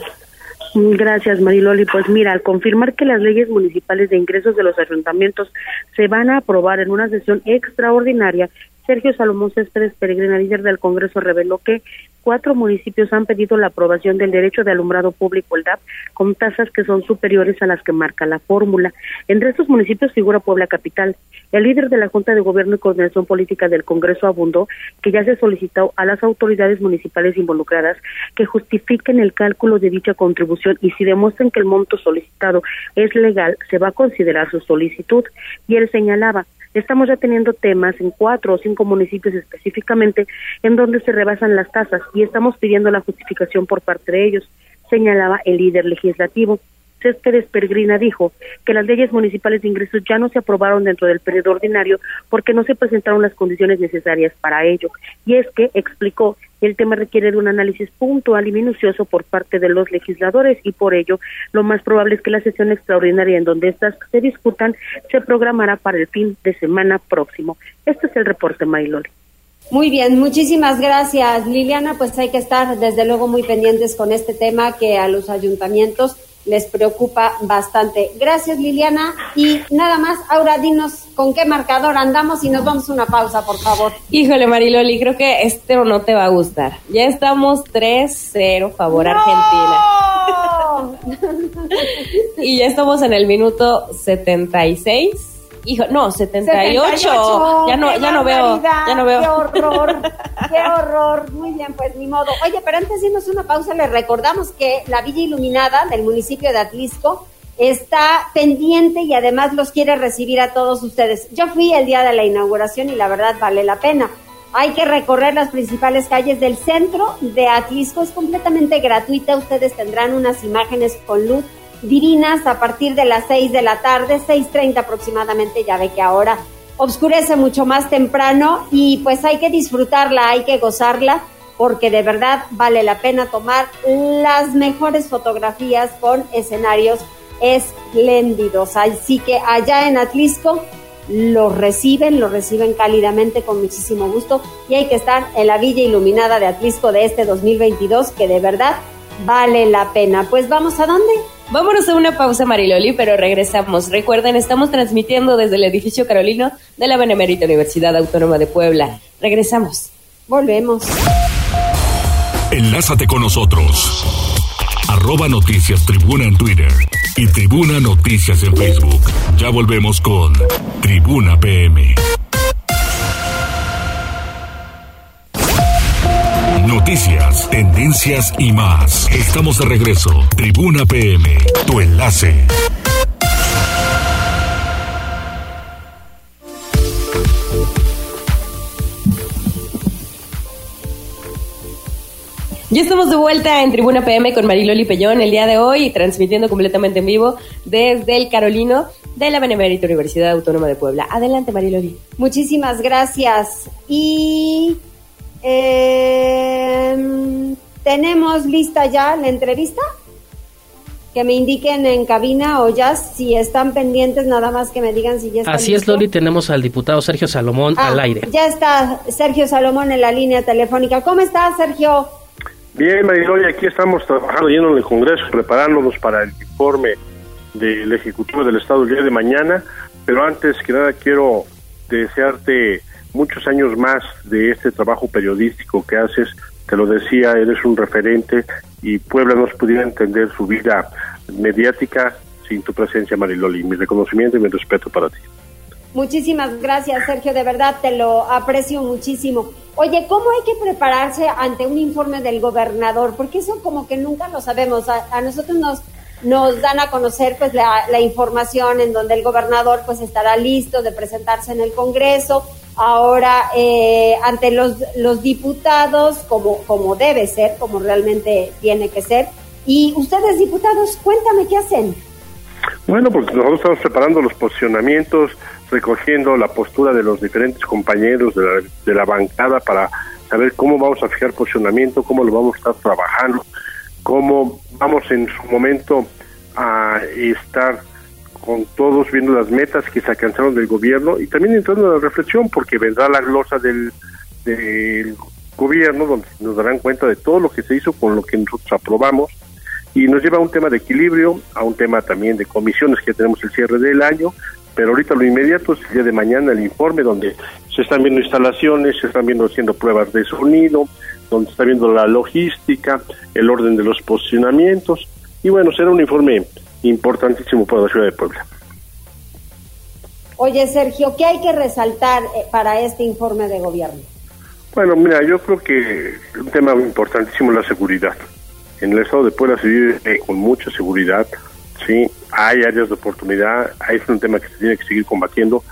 Gracias, Mariloli. Pues mira, al confirmar que las leyes municipales de ingresos de los ayuntamientos se van a aprobar en una sesión extraordinaria, Sergio Salomón Céspedes Peregrina, líder del Congreso, reveló que cuatro municipios han pedido la aprobación del derecho de alumbrado público, el DAP, con tasas que son superiores a las que marca la fórmula. Entre estos municipios figura Puebla Capital. El líder de la Junta de Gobierno y Coordinación Política del Congreso abundó que ya se solicitó a las autoridades municipales involucradas que justifiquen el cálculo de dicha contribución y si demuestran que el monto solicitado es legal, se va a considerar su solicitud. Y él señalaba, Estamos ya teniendo temas en cuatro o cinco municipios específicamente en donde se rebasan las tasas y estamos pidiendo la justificación por parte de ellos, señalaba el líder legislativo. Céspedes Peregrina dijo que las leyes municipales de ingresos ya no se aprobaron dentro del periodo ordinario porque no se presentaron las condiciones necesarias para ello. Y es que, explicó, el tema requiere de un análisis puntual y minucioso por parte de los legisladores y por ello lo más probable es que la sesión extraordinaria en donde estas se discutan se programará para el fin de semana próximo. Este es el reporte, Maylori. Muy bien, muchísimas gracias, Liliana. Pues hay que estar desde luego muy pendientes con este tema que a los ayuntamientos les preocupa bastante. Gracias, Liliana. Y nada más, Aura, dinos con qué marcador andamos y nos vamos a una pausa, por favor. Híjole, Mariloli, creo que este no te va a gustar. Ya estamos 3-0 favor Argentina. y ya estamos en el minuto 76 Hijo, no, 78. ya no, ya no veo, ya no veo. Qué horror, qué horror. Muy bien, pues ni modo. Oye, pero antes de irnos una pausa, les recordamos que la Villa Iluminada del municipio de Atlisco está pendiente y además los quiere recibir a todos ustedes. Yo fui el día de la inauguración y la verdad vale la pena. Hay que recorrer las principales calles del centro de Atlisco, es completamente gratuita, ustedes tendrán unas imágenes con luz divinas a partir de las 6 de la tarde, 6.30 aproximadamente, ya ve que ahora oscurece mucho más temprano y pues hay que disfrutarla, hay que gozarla porque de verdad vale la pena tomar las mejores fotografías con escenarios espléndidos. Así que allá en Atlisco los reciben, los reciben cálidamente con muchísimo gusto y hay que estar en la Villa Iluminada de Atlisco de este 2022 que de verdad vale la pena. Pues vamos a dónde? Vámonos a una pausa, Mariloli, pero regresamos. Recuerden, estamos transmitiendo desde el edificio Carolino de la Benemérita Universidad Autónoma de Puebla. Regresamos. Volvemos. Enlázate con nosotros. Arroba Noticias Tribuna en Twitter y Tribuna Noticias en Facebook. Ya volvemos con Tribuna PM. Noticias, tendencias y más. Estamos de regreso. Tribuna PM, tu enlace. Ya estamos de vuelta en Tribuna PM con Mariloli Pellón el día de hoy, transmitiendo completamente en vivo desde el Carolino de la Benemérita Universidad Autónoma de Puebla. Adelante, Mariloli. Muchísimas gracias. Y eh, ¿Tenemos lista ya la entrevista? Que me indiquen en cabina o ya si están pendientes, nada más que me digan si ya está Así es, Loli, tenemos al diputado Sergio Salomón ah, al aire. Ya está Sergio Salomón en la línea telefónica. ¿Cómo estás, Sergio? Bien, Mariloli, aquí estamos trabajando lleno en el Congreso, preparándonos para el informe del Ejecutivo del Estado el día de mañana, pero antes que nada quiero desearte muchos años más de este trabajo periodístico que haces. Te lo decía, eres un referente y Puebla no pudiera entender su vida mediática sin tu presencia, Mariloli. Mi reconocimiento y mi respeto para ti. Muchísimas gracias, Sergio. De verdad te lo aprecio muchísimo. Oye, ¿cómo hay que prepararse ante un informe del gobernador? Porque eso como que nunca lo sabemos. A, nosotros nos nos dan a conocer pues la, la, información en donde el gobernador pues estará listo de presentarse en el Congreso ahora eh, ante los, los diputados como, como debe ser, como realmente tiene que ser. Y ustedes diputados, cuéntame qué hacen. Bueno, pues nosotros estamos preparando los posicionamientos, recogiendo la postura de los diferentes compañeros de la, de la bancada para saber cómo vamos a fijar posicionamiento, cómo lo vamos a estar trabajando, cómo vamos en su momento a estar con todos viendo las metas que se alcanzaron del gobierno y también entrando en la reflexión porque vendrá la glosa del, del gobierno donde nos darán cuenta de todo lo que se hizo con lo que nosotros aprobamos y nos lleva a un tema de equilibrio, a un tema también de comisiones que tenemos el cierre del año, pero ahorita lo inmediato es el día de mañana el informe donde se están viendo instalaciones, se están viendo haciendo pruebas de sonido, donde está viendo la logística, el orden de los posicionamientos y bueno, será un informe importantísimo para la ciudad de Puebla. Oye, Sergio, ¿qué hay que resaltar eh, para este informe de gobierno? Bueno, mira, yo creo que un tema importantísimo es la seguridad. En el estado de Puebla se vive eh, con mucha seguridad, sí, hay áreas de oportunidad, es un tema que se tiene que seguir combatiendo,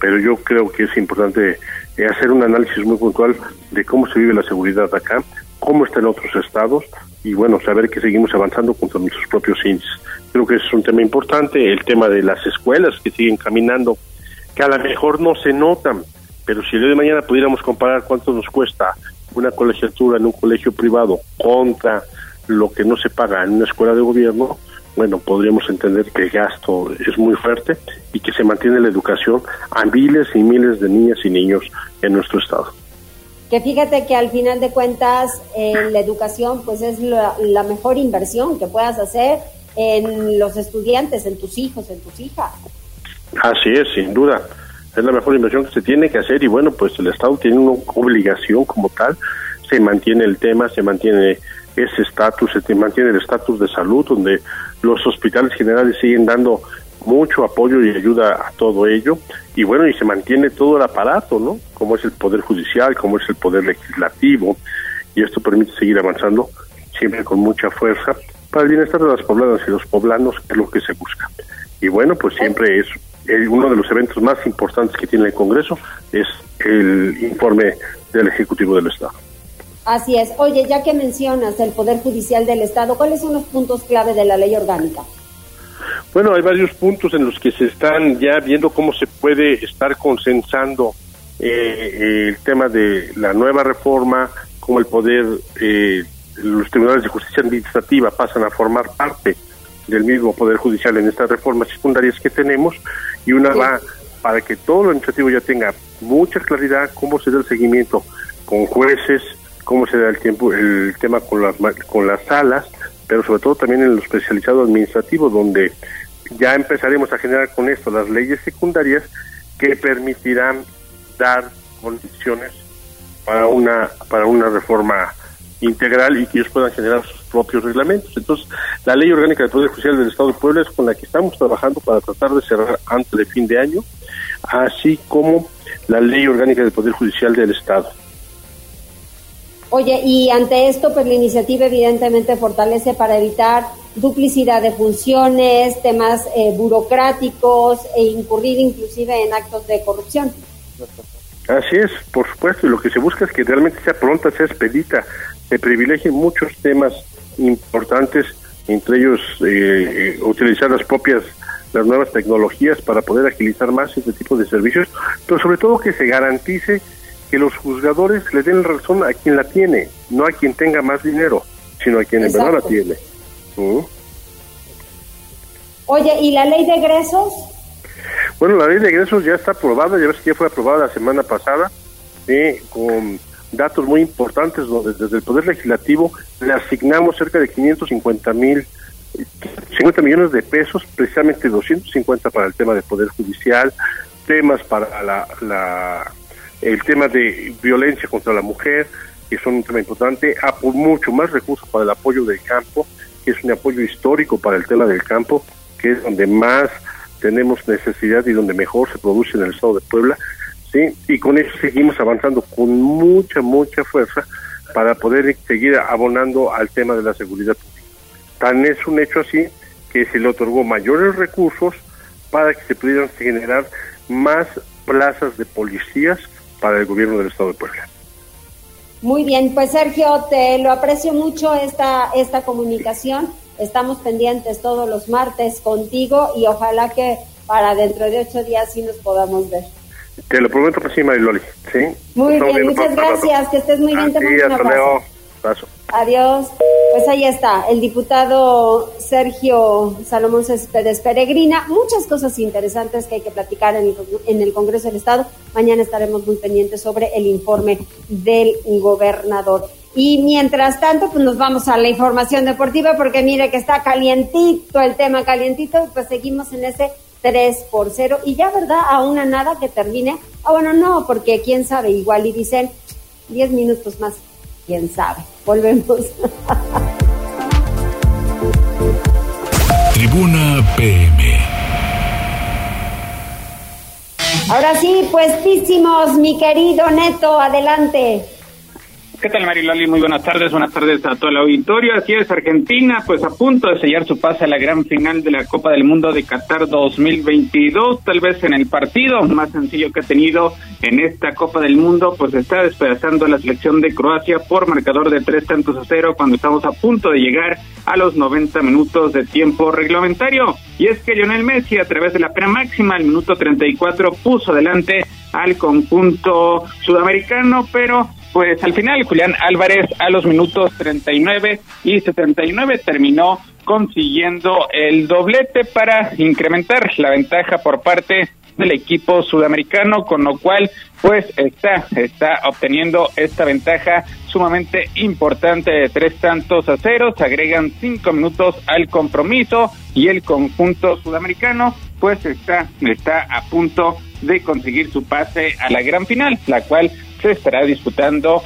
pero yo creo que es importante hacer un análisis muy puntual de cómo se vive la seguridad acá, cómo está en otros estados y bueno, saber que seguimos avanzando contra nuestros propios índices. Creo que es un tema importante, el tema de las escuelas que siguen caminando, que a lo mejor no se notan, pero si el día de mañana pudiéramos comparar cuánto nos cuesta una colegiatura en un colegio privado contra lo que no se paga en una escuela de gobierno, bueno, podríamos entender que el gasto es muy fuerte y que se mantiene la educación a miles y miles de niñas y niños en nuestro estado que fíjate que al final de cuentas eh, la educación pues es la, mejor inversión que puedas hacer en los estudiantes, en tus hijos, en tus hijas. Así es, sin duda. Es la mejor inversión que se tiene que hacer y bueno, pues el Estado tiene una obligación como tal. Se mantiene el tema, se mantiene ese estatus, se mantiene el estatus de salud, donde los hospitales generales siguen dando mucho apoyo y ayuda a todo ello y bueno y se mantiene todo el aparato no como es el poder judicial como es el poder legislativo y esto permite seguir avanzando siempre con mucha fuerza para el bienestar de las pobladas y los poblanos que es lo que se busca. Y bueno pues siempre es uno de los eventos más importantes que tiene el Congreso es el informe del Ejecutivo del Estado Así es. Oye, ya que mencionas el Poder Judicial del Estado, ¿cuáles son los puntos clave de la ley orgánica? Bueno, hay varios puntos en los que se están ya viendo cómo se puede estar consensando eh, el tema de la nueva reforma, cómo el poder, eh, los tribunales de justicia administrativa pasan a formar parte del mismo poder judicial en estas reformas secundarias que tenemos y una va para que todo lo administrativo ya tenga mucha claridad cómo se da el seguimiento con jueces, cómo se da el tiempo el tema con las con las salas pero sobre todo también en lo especializado administrativo, donde ya empezaremos a generar con esto las leyes secundarias que permitirán dar condiciones para una para una reforma integral y que ellos puedan generar sus propios reglamentos. Entonces, la ley orgánica del Poder Judicial del Estado de Puebla es con la que estamos trabajando para tratar de cerrar antes de fin de año, así como la ley orgánica del Poder Judicial del Estado. Oye, y ante esto, pues la iniciativa evidentemente fortalece para evitar duplicidad de funciones, temas eh, burocráticos e incurrir inclusive en actos de corrupción. Así es, por supuesto, y lo que se busca es que realmente sea pronta, sea expedita, se privilegien muchos temas importantes, entre ellos eh, eh, utilizar las propias, las nuevas tecnologías para poder agilizar más este tipo de servicios, pero sobre todo que se garantice que los juzgadores le den razón a quien la tiene, no a quien tenga más dinero, sino a quien en verdad la tiene. ¿Mm? Oye, ¿y la ley de egresos? Bueno, la ley de egresos ya está aprobada, ya ves que ya fue aprobada la semana pasada, con datos muy importantes, donde desde el Poder Legislativo le asignamos cerca de 550 mil 50 millones de pesos, precisamente 250 para el tema del Poder Judicial, temas para la el tema de violencia contra la mujer, que son un tema importante, por mucho más recursos para el apoyo del campo, que es un apoyo histórico para el tema del campo, que es donde más tenemos necesidad y donde mejor se produce en el estado de Puebla, ¿sí? Y con eso seguimos avanzando con mucha, mucha fuerza para poder seguir abonando al tema de la seguridad pública. Tan es un hecho así que se le otorgó mayores recursos para que se pudieran generar más plazas de policías para el gobierno del Estado de Puebla. Muy bien, pues Sergio, te lo aprecio mucho esta, esta comunicación. Estamos pendientes todos los martes contigo y ojalá que para dentro de ocho días sí nos podamos ver. Te lo prometo que sí, Mariloli. ¿sí? Muy bien, muchas gracias. Que estés muy bien. Te mando un abrazo. Adiós. Pues ahí está, el diputado Sergio Salomón Céspedes Peregrina. Muchas cosas interesantes que hay que platicar en el, en el Congreso del Estado. Mañana estaremos muy pendientes sobre el informe del gobernador. Y mientras tanto, pues nos vamos a la información deportiva porque mire que está calientito el tema, calientito, pues seguimos en ese 3 por 0 y ya, ¿verdad? A una nada que termine. Ah, bueno, no, porque quién sabe, igual y dicen 10 minutos más, quién sabe. Volvemos. Tribuna PM. Ahora sí, puestísimos, mi querido Neto, adelante. ¿Qué tal, Mariloli? Muy buenas tardes, buenas tardes a todo el auditorio. Así es, Argentina, pues a punto de sellar su pase a la gran final de la Copa del Mundo de Qatar 2022. Tal vez en el partido más sencillo que ha tenido en esta Copa del Mundo, pues está despedazando la selección de Croacia por marcador de tres tantos a cero cuando estamos a punto de llegar a los 90 minutos de tiempo reglamentario. Y es que Lionel Messi, a través de la pena máxima, al minuto 34, puso adelante al conjunto sudamericano, pero pues al final Julián Álvarez a los minutos 39 y 79 terminó consiguiendo el doblete para incrementar la ventaja por parte del equipo sudamericano, con lo cual pues está, está obteniendo esta ventaja sumamente importante. De tres tantos a cero, se agregan cinco minutos al compromiso y el conjunto sudamericano pues está, está a punto de conseguir su pase a la gran final, la cual se estará disputando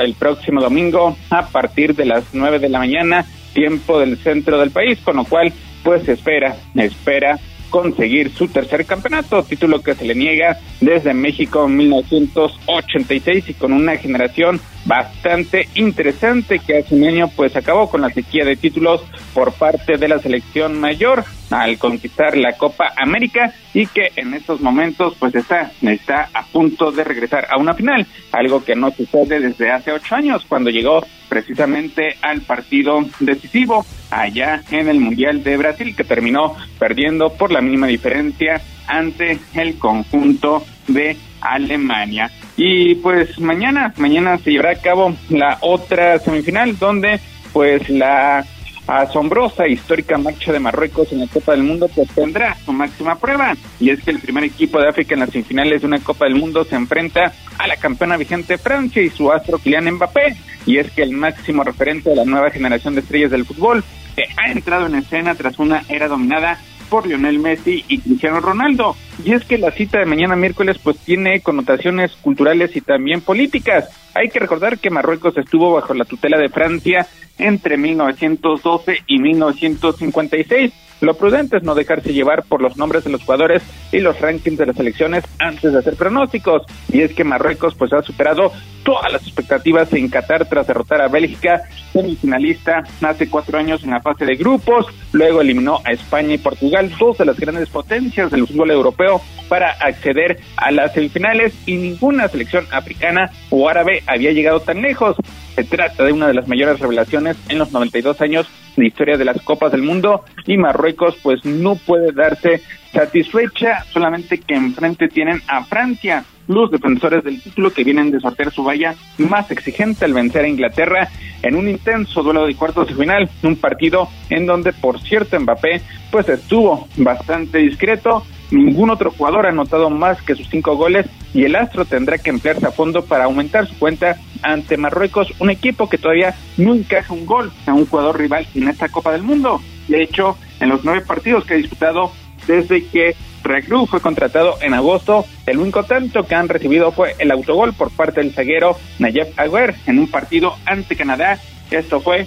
el próximo domingo a partir de las 9 de la mañana, tiempo del centro del país, con lo cual pues espera, espera conseguir su tercer campeonato, título que se le niega desde México en 1986 y con una generación bastante interesante que hace un año pues acabó con la sequía de títulos por parte de la selección mayor al conquistar la Copa América y que en estos momentos pues está, está a punto de regresar a una final, algo que no sucede desde hace ocho años cuando llegó precisamente al partido decisivo allá en el Mundial de Brasil que terminó perdiendo por la mínima diferencia ante el conjunto de Alemania. Y pues mañana, mañana se llevará a cabo la otra semifinal donde pues la asombrosa histórica marcha de Marruecos en la Copa del Mundo pues tendrá su máxima prueba. Y es que el primer equipo de África en las semifinales de una Copa del Mundo se enfrenta a la campeona vigente Francia y su astro Kylian Mbappé. Y es que el máximo referente de la nueva generación de estrellas del fútbol que ha entrado en escena tras una era dominada por Lionel Messi y Cristiano Ronaldo. Y es que la cita de mañana miércoles pues tiene connotaciones culturales y también políticas. Hay que recordar que Marruecos estuvo bajo la tutela de Francia entre 1912 y 1956 lo prudente es no dejarse llevar por los nombres de los jugadores y los rankings de las elecciones antes de hacer pronósticos. Y es que Marruecos pues ha superado todas las expectativas en Qatar tras derrotar a Bélgica, semifinalista hace cuatro años en la fase de grupos. Luego eliminó a España y Portugal, dos de las grandes potencias del fútbol europeo, para acceder a las semifinales y ninguna selección africana o árabe había llegado tan lejos. Se trata de una de las mayores revelaciones en los 92 años de historia de las Copas del Mundo y Marruecos pues no puede darse satisfecha, solamente que enfrente tienen a Francia, los defensores del título que vienen de sortear su valla más exigente al vencer a Inglaterra en un intenso duelo de cuartos de final, un partido en donde por cierto Mbappé pues estuvo bastante discreto, ningún otro jugador ha anotado más que sus cinco goles y el Astro tendrá que emplearse a fondo para aumentar su cuenta ante Marruecos, un equipo que todavía no encaja un gol a un jugador rival en esta Copa del Mundo. De hecho, en los nueve partidos que ha disputado desde que Ragru fue contratado en agosto, el único tanto que han recibido fue el autogol por parte del zaguero Nayef Aguer en un partido ante Canadá. Esto fue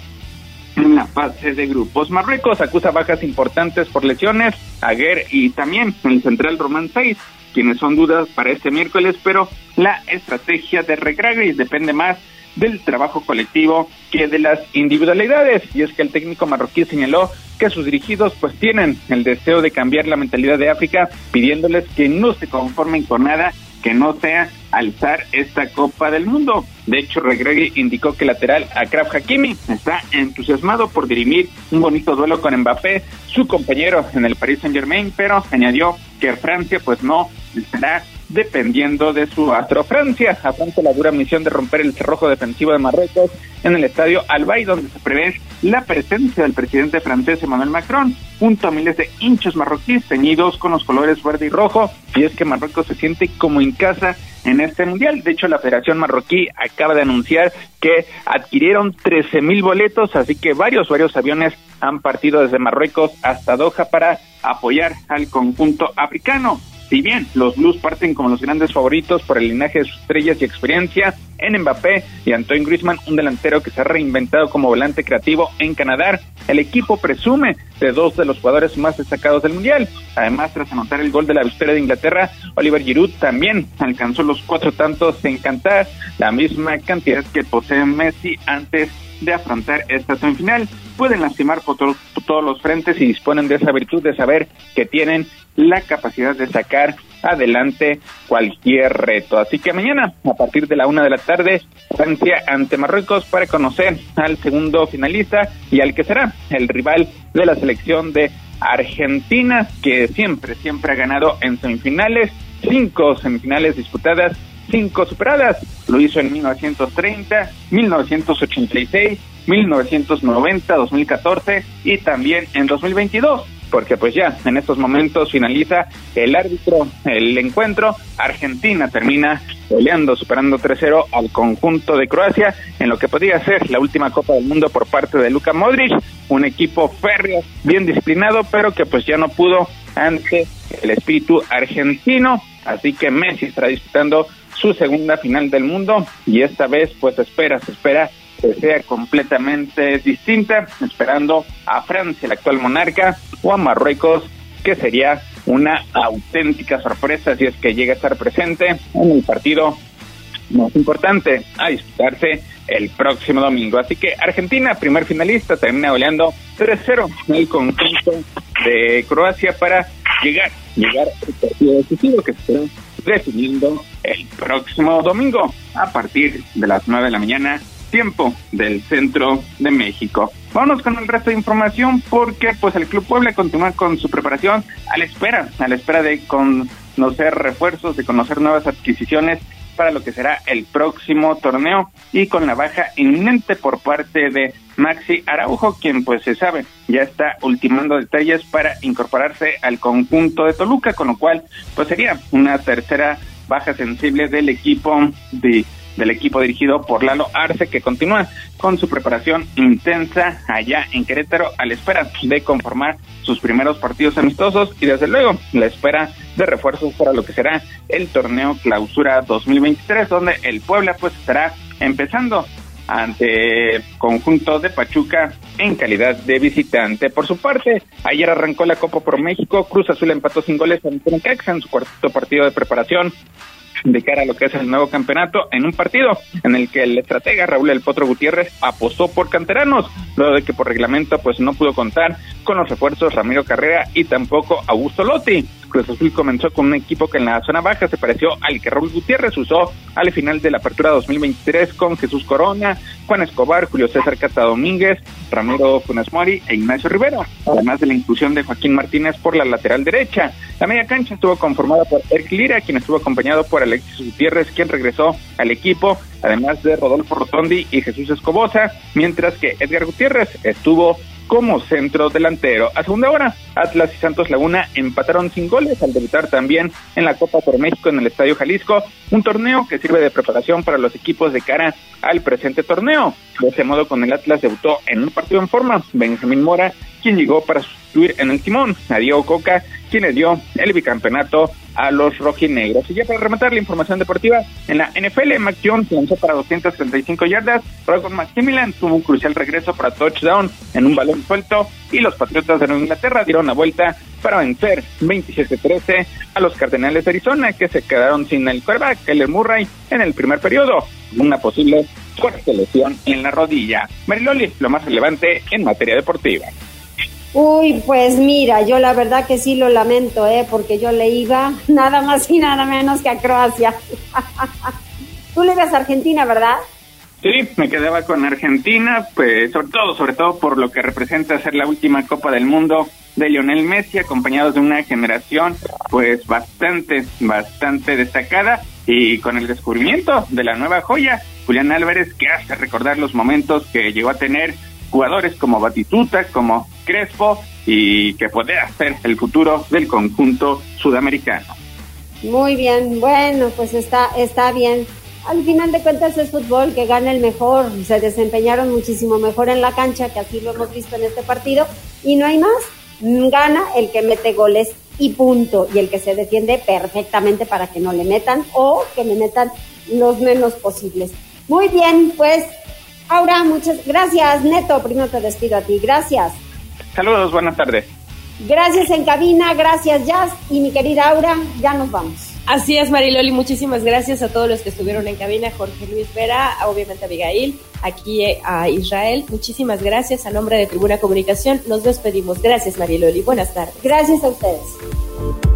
en la fase de grupos. Marruecos acusa bajas importantes por lesiones, Aguer y también el central Román 6 quienes son dudas para este miércoles, pero la estrategia de Regragri depende más del trabajo colectivo que de las individualidades. Y es que el técnico marroquí señaló que sus dirigidos pues tienen el deseo de cambiar la mentalidad de África, pidiéndoles que no se conformen con nada que no sea alzar esta Copa del Mundo. De hecho, Regregui indicó que el lateral Akraf Hakimi está entusiasmado por dirimir un bonito duelo con Mbappé, su compañero en el Paris Saint Germain, pero añadió que Francia pues no estará dependiendo de su astro Francia. Afronta la dura misión de romper el cerrojo defensivo de Marruecos en el estadio Albay, donde se prevé la presencia del presidente francés Emmanuel Macron, junto a miles de hinchos marroquíes teñidos con los colores verde y rojo. Y es que Marruecos se siente como en casa en este mundial. De hecho, la Federación Marroquí acaba de anunciar que adquirieron 13 mil boletos, así que varios, varios aviones han partido desde Marruecos hasta Doha para apoyar al conjunto africano. Si bien los Blues parten como los grandes favoritos por el linaje de sus estrellas y experiencia en Mbappé y Antoine Griezmann, un delantero que se ha reinventado como volante creativo en Canadá, el equipo presume de dos de los jugadores más destacados del Mundial. Además, tras anotar el gol de la victoria de Inglaterra, Oliver Giroud también alcanzó los cuatro tantos en Cantar, la misma cantidad que posee Messi antes de afrontar esta semifinal. Pueden lastimar por, todos los frentes y disponen de esa virtud de saber que tienen la capacidad de sacar adelante cualquier reto. Así que mañana, a partir de la una de la tarde, Francia ante Marruecos para conocer al segundo finalista y al que será el rival de la selección de Argentina, que siempre, siempre ha ganado en semifinales, cinco semifinales disputadas cinco superadas. Lo hizo en 1930, 1986, 1990, 2014 y también en 2022 porque pues ya en estos momentos finaliza el árbitro el encuentro, Argentina termina peleando, superando 3-0 al conjunto de Croacia en lo que podría ser la última Copa del Mundo por parte de Luka Modric, un equipo férreo, bien disciplinado, pero que pues ya no pudo ante el espíritu argentino, así que Messi estará disputando su segunda final del mundo y esta vez pues espera, se espera que sea completamente distinta, esperando a Francia, el actual monarca, o a Marruecos, que sería una auténtica sorpresa si es que llega a estar presente en el partido más importante a disputarse el próximo domingo. Así que Argentina, primer finalista, termina goleando 3-0 en el conjunto de Croacia para llegar, llegar al partido decisivo que se estará definiendo el próximo domingo a partir de las 9 de la mañana, tiempo del centro de México. Vámonos con el resto de información porque pues el Club Puebla continúa con su preparación a la espera, a la espera de conocer refuerzos, de conocer nuevas adquisiciones para lo que será el próximo torneo y con la baja inminente por parte de Maxi Araujo, quien pues se sabe ya está ultimando detalles para incorporarse al conjunto de Toluca, con lo cual pues sería una tercera baja sensible del equipo de del equipo dirigido por Lalo Arce, que continúa con su preparación intensa allá en Querétaro a la espera de conformar sus primeros partidos amistosos y desde luego la espera de refuerzos para lo que será el torneo clausura 2023, donde el Puebla pues estará empezando ante conjunto de Pachuca en calidad de visitante. Por su parte, ayer arrancó la Copa por México, Cruz Azul empató sin goles en Necaxa en su cuarto partido de preparación de cara a lo que es el nuevo campeonato en un partido en el que el estratega Raúl El Potro Gutiérrez apostó por canteranos, luego de que por reglamento pues no pudo contar con los refuerzos Ramiro Carrera y tampoco Augusto Lotti. Cruz Azul comenzó con un equipo que en la zona baja se pareció al que Raúl Gutiérrez usó al final de la apertura 2023 con Jesús Corona, Juan Escobar, Julio César Cata Domínguez, Ramiro Funes Mori e Ignacio Rivera, además de la inclusión de Joaquín Martínez por la lateral derecha. La media cancha estuvo conformada por Eric Lira, quien estuvo acompañado por Alexis Gutiérrez, quien regresó al equipo, además de Rodolfo Rotondi y Jesús Escobosa, mientras que Edgar Gutiérrez estuvo como centro delantero. A segunda hora, Atlas y Santos Laguna empataron sin goles al debutar también en la Copa por México en el Estadio Jalisco, un torneo que sirve de preparación para los equipos de cara al presente torneo. De ese modo, con el Atlas debutó en un partido en forma Benjamín Mora, quien llegó para sustituir en el timón a Diego Coca, quien le dio el bicampeonato a los rojinegros. Y ya para rematar la información deportiva, en la NFL, Mac Jones lanzó para 235 yardas, Rogan McKinnon tuvo un crucial regreso para touchdown en un balón suelto y los Patriotas de Nueva Inglaterra dieron la vuelta para vencer 27-13 a los Cardenales de Arizona que se quedaron sin el quarterback, Keller Murray, en el primer periodo, una posible fuerte lesión en la rodilla. Mariloli, lo más relevante en materia deportiva. Uy, pues mira, yo la verdad que sí lo lamento, ¿eh? porque yo le iba nada más y nada menos que a Croacia. Tú le ibas a Argentina, ¿verdad? Sí, me quedaba con Argentina, pues sobre todo, sobre todo por lo que representa ser la última Copa del Mundo de Lionel Messi, acompañados de una generación pues bastante, bastante destacada y con el descubrimiento de la nueva joya, Julián Álvarez, que hace recordar los momentos que llegó a tener jugadores como Batituta, como Crespo y que puede hacer el futuro del conjunto sudamericano. Muy bien, bueno, pues está, está bien. Al final de cuentas es fútbol, que gana el mejor, se desempeñaron muchísimo mejor en la cancha, que así lo hemos visto en este partido, y no hay más, gana el que mete goles y punto, y el que se defiende perfectamente para que no le metan o que le metan los menos posibles. Muy bien, pues Aura, muchas gracias. Neto, primero te despido a ti. Gracias. Saludos, buenas tardes. Gracias en cabina, gracias Jazz y mi querida Aura, ya nos vamos. Así es, Mariloli, muchísimas gracias a todos los que estuvieron en cabina, Jorge Luis Vera, obviamente a Abigail, aquí a Israel, muchísimas gracias a nombre de Tribuna Comunicación, nos despedimos. Gracias, Mariloli, buenas tardes. Gracias a ustedes.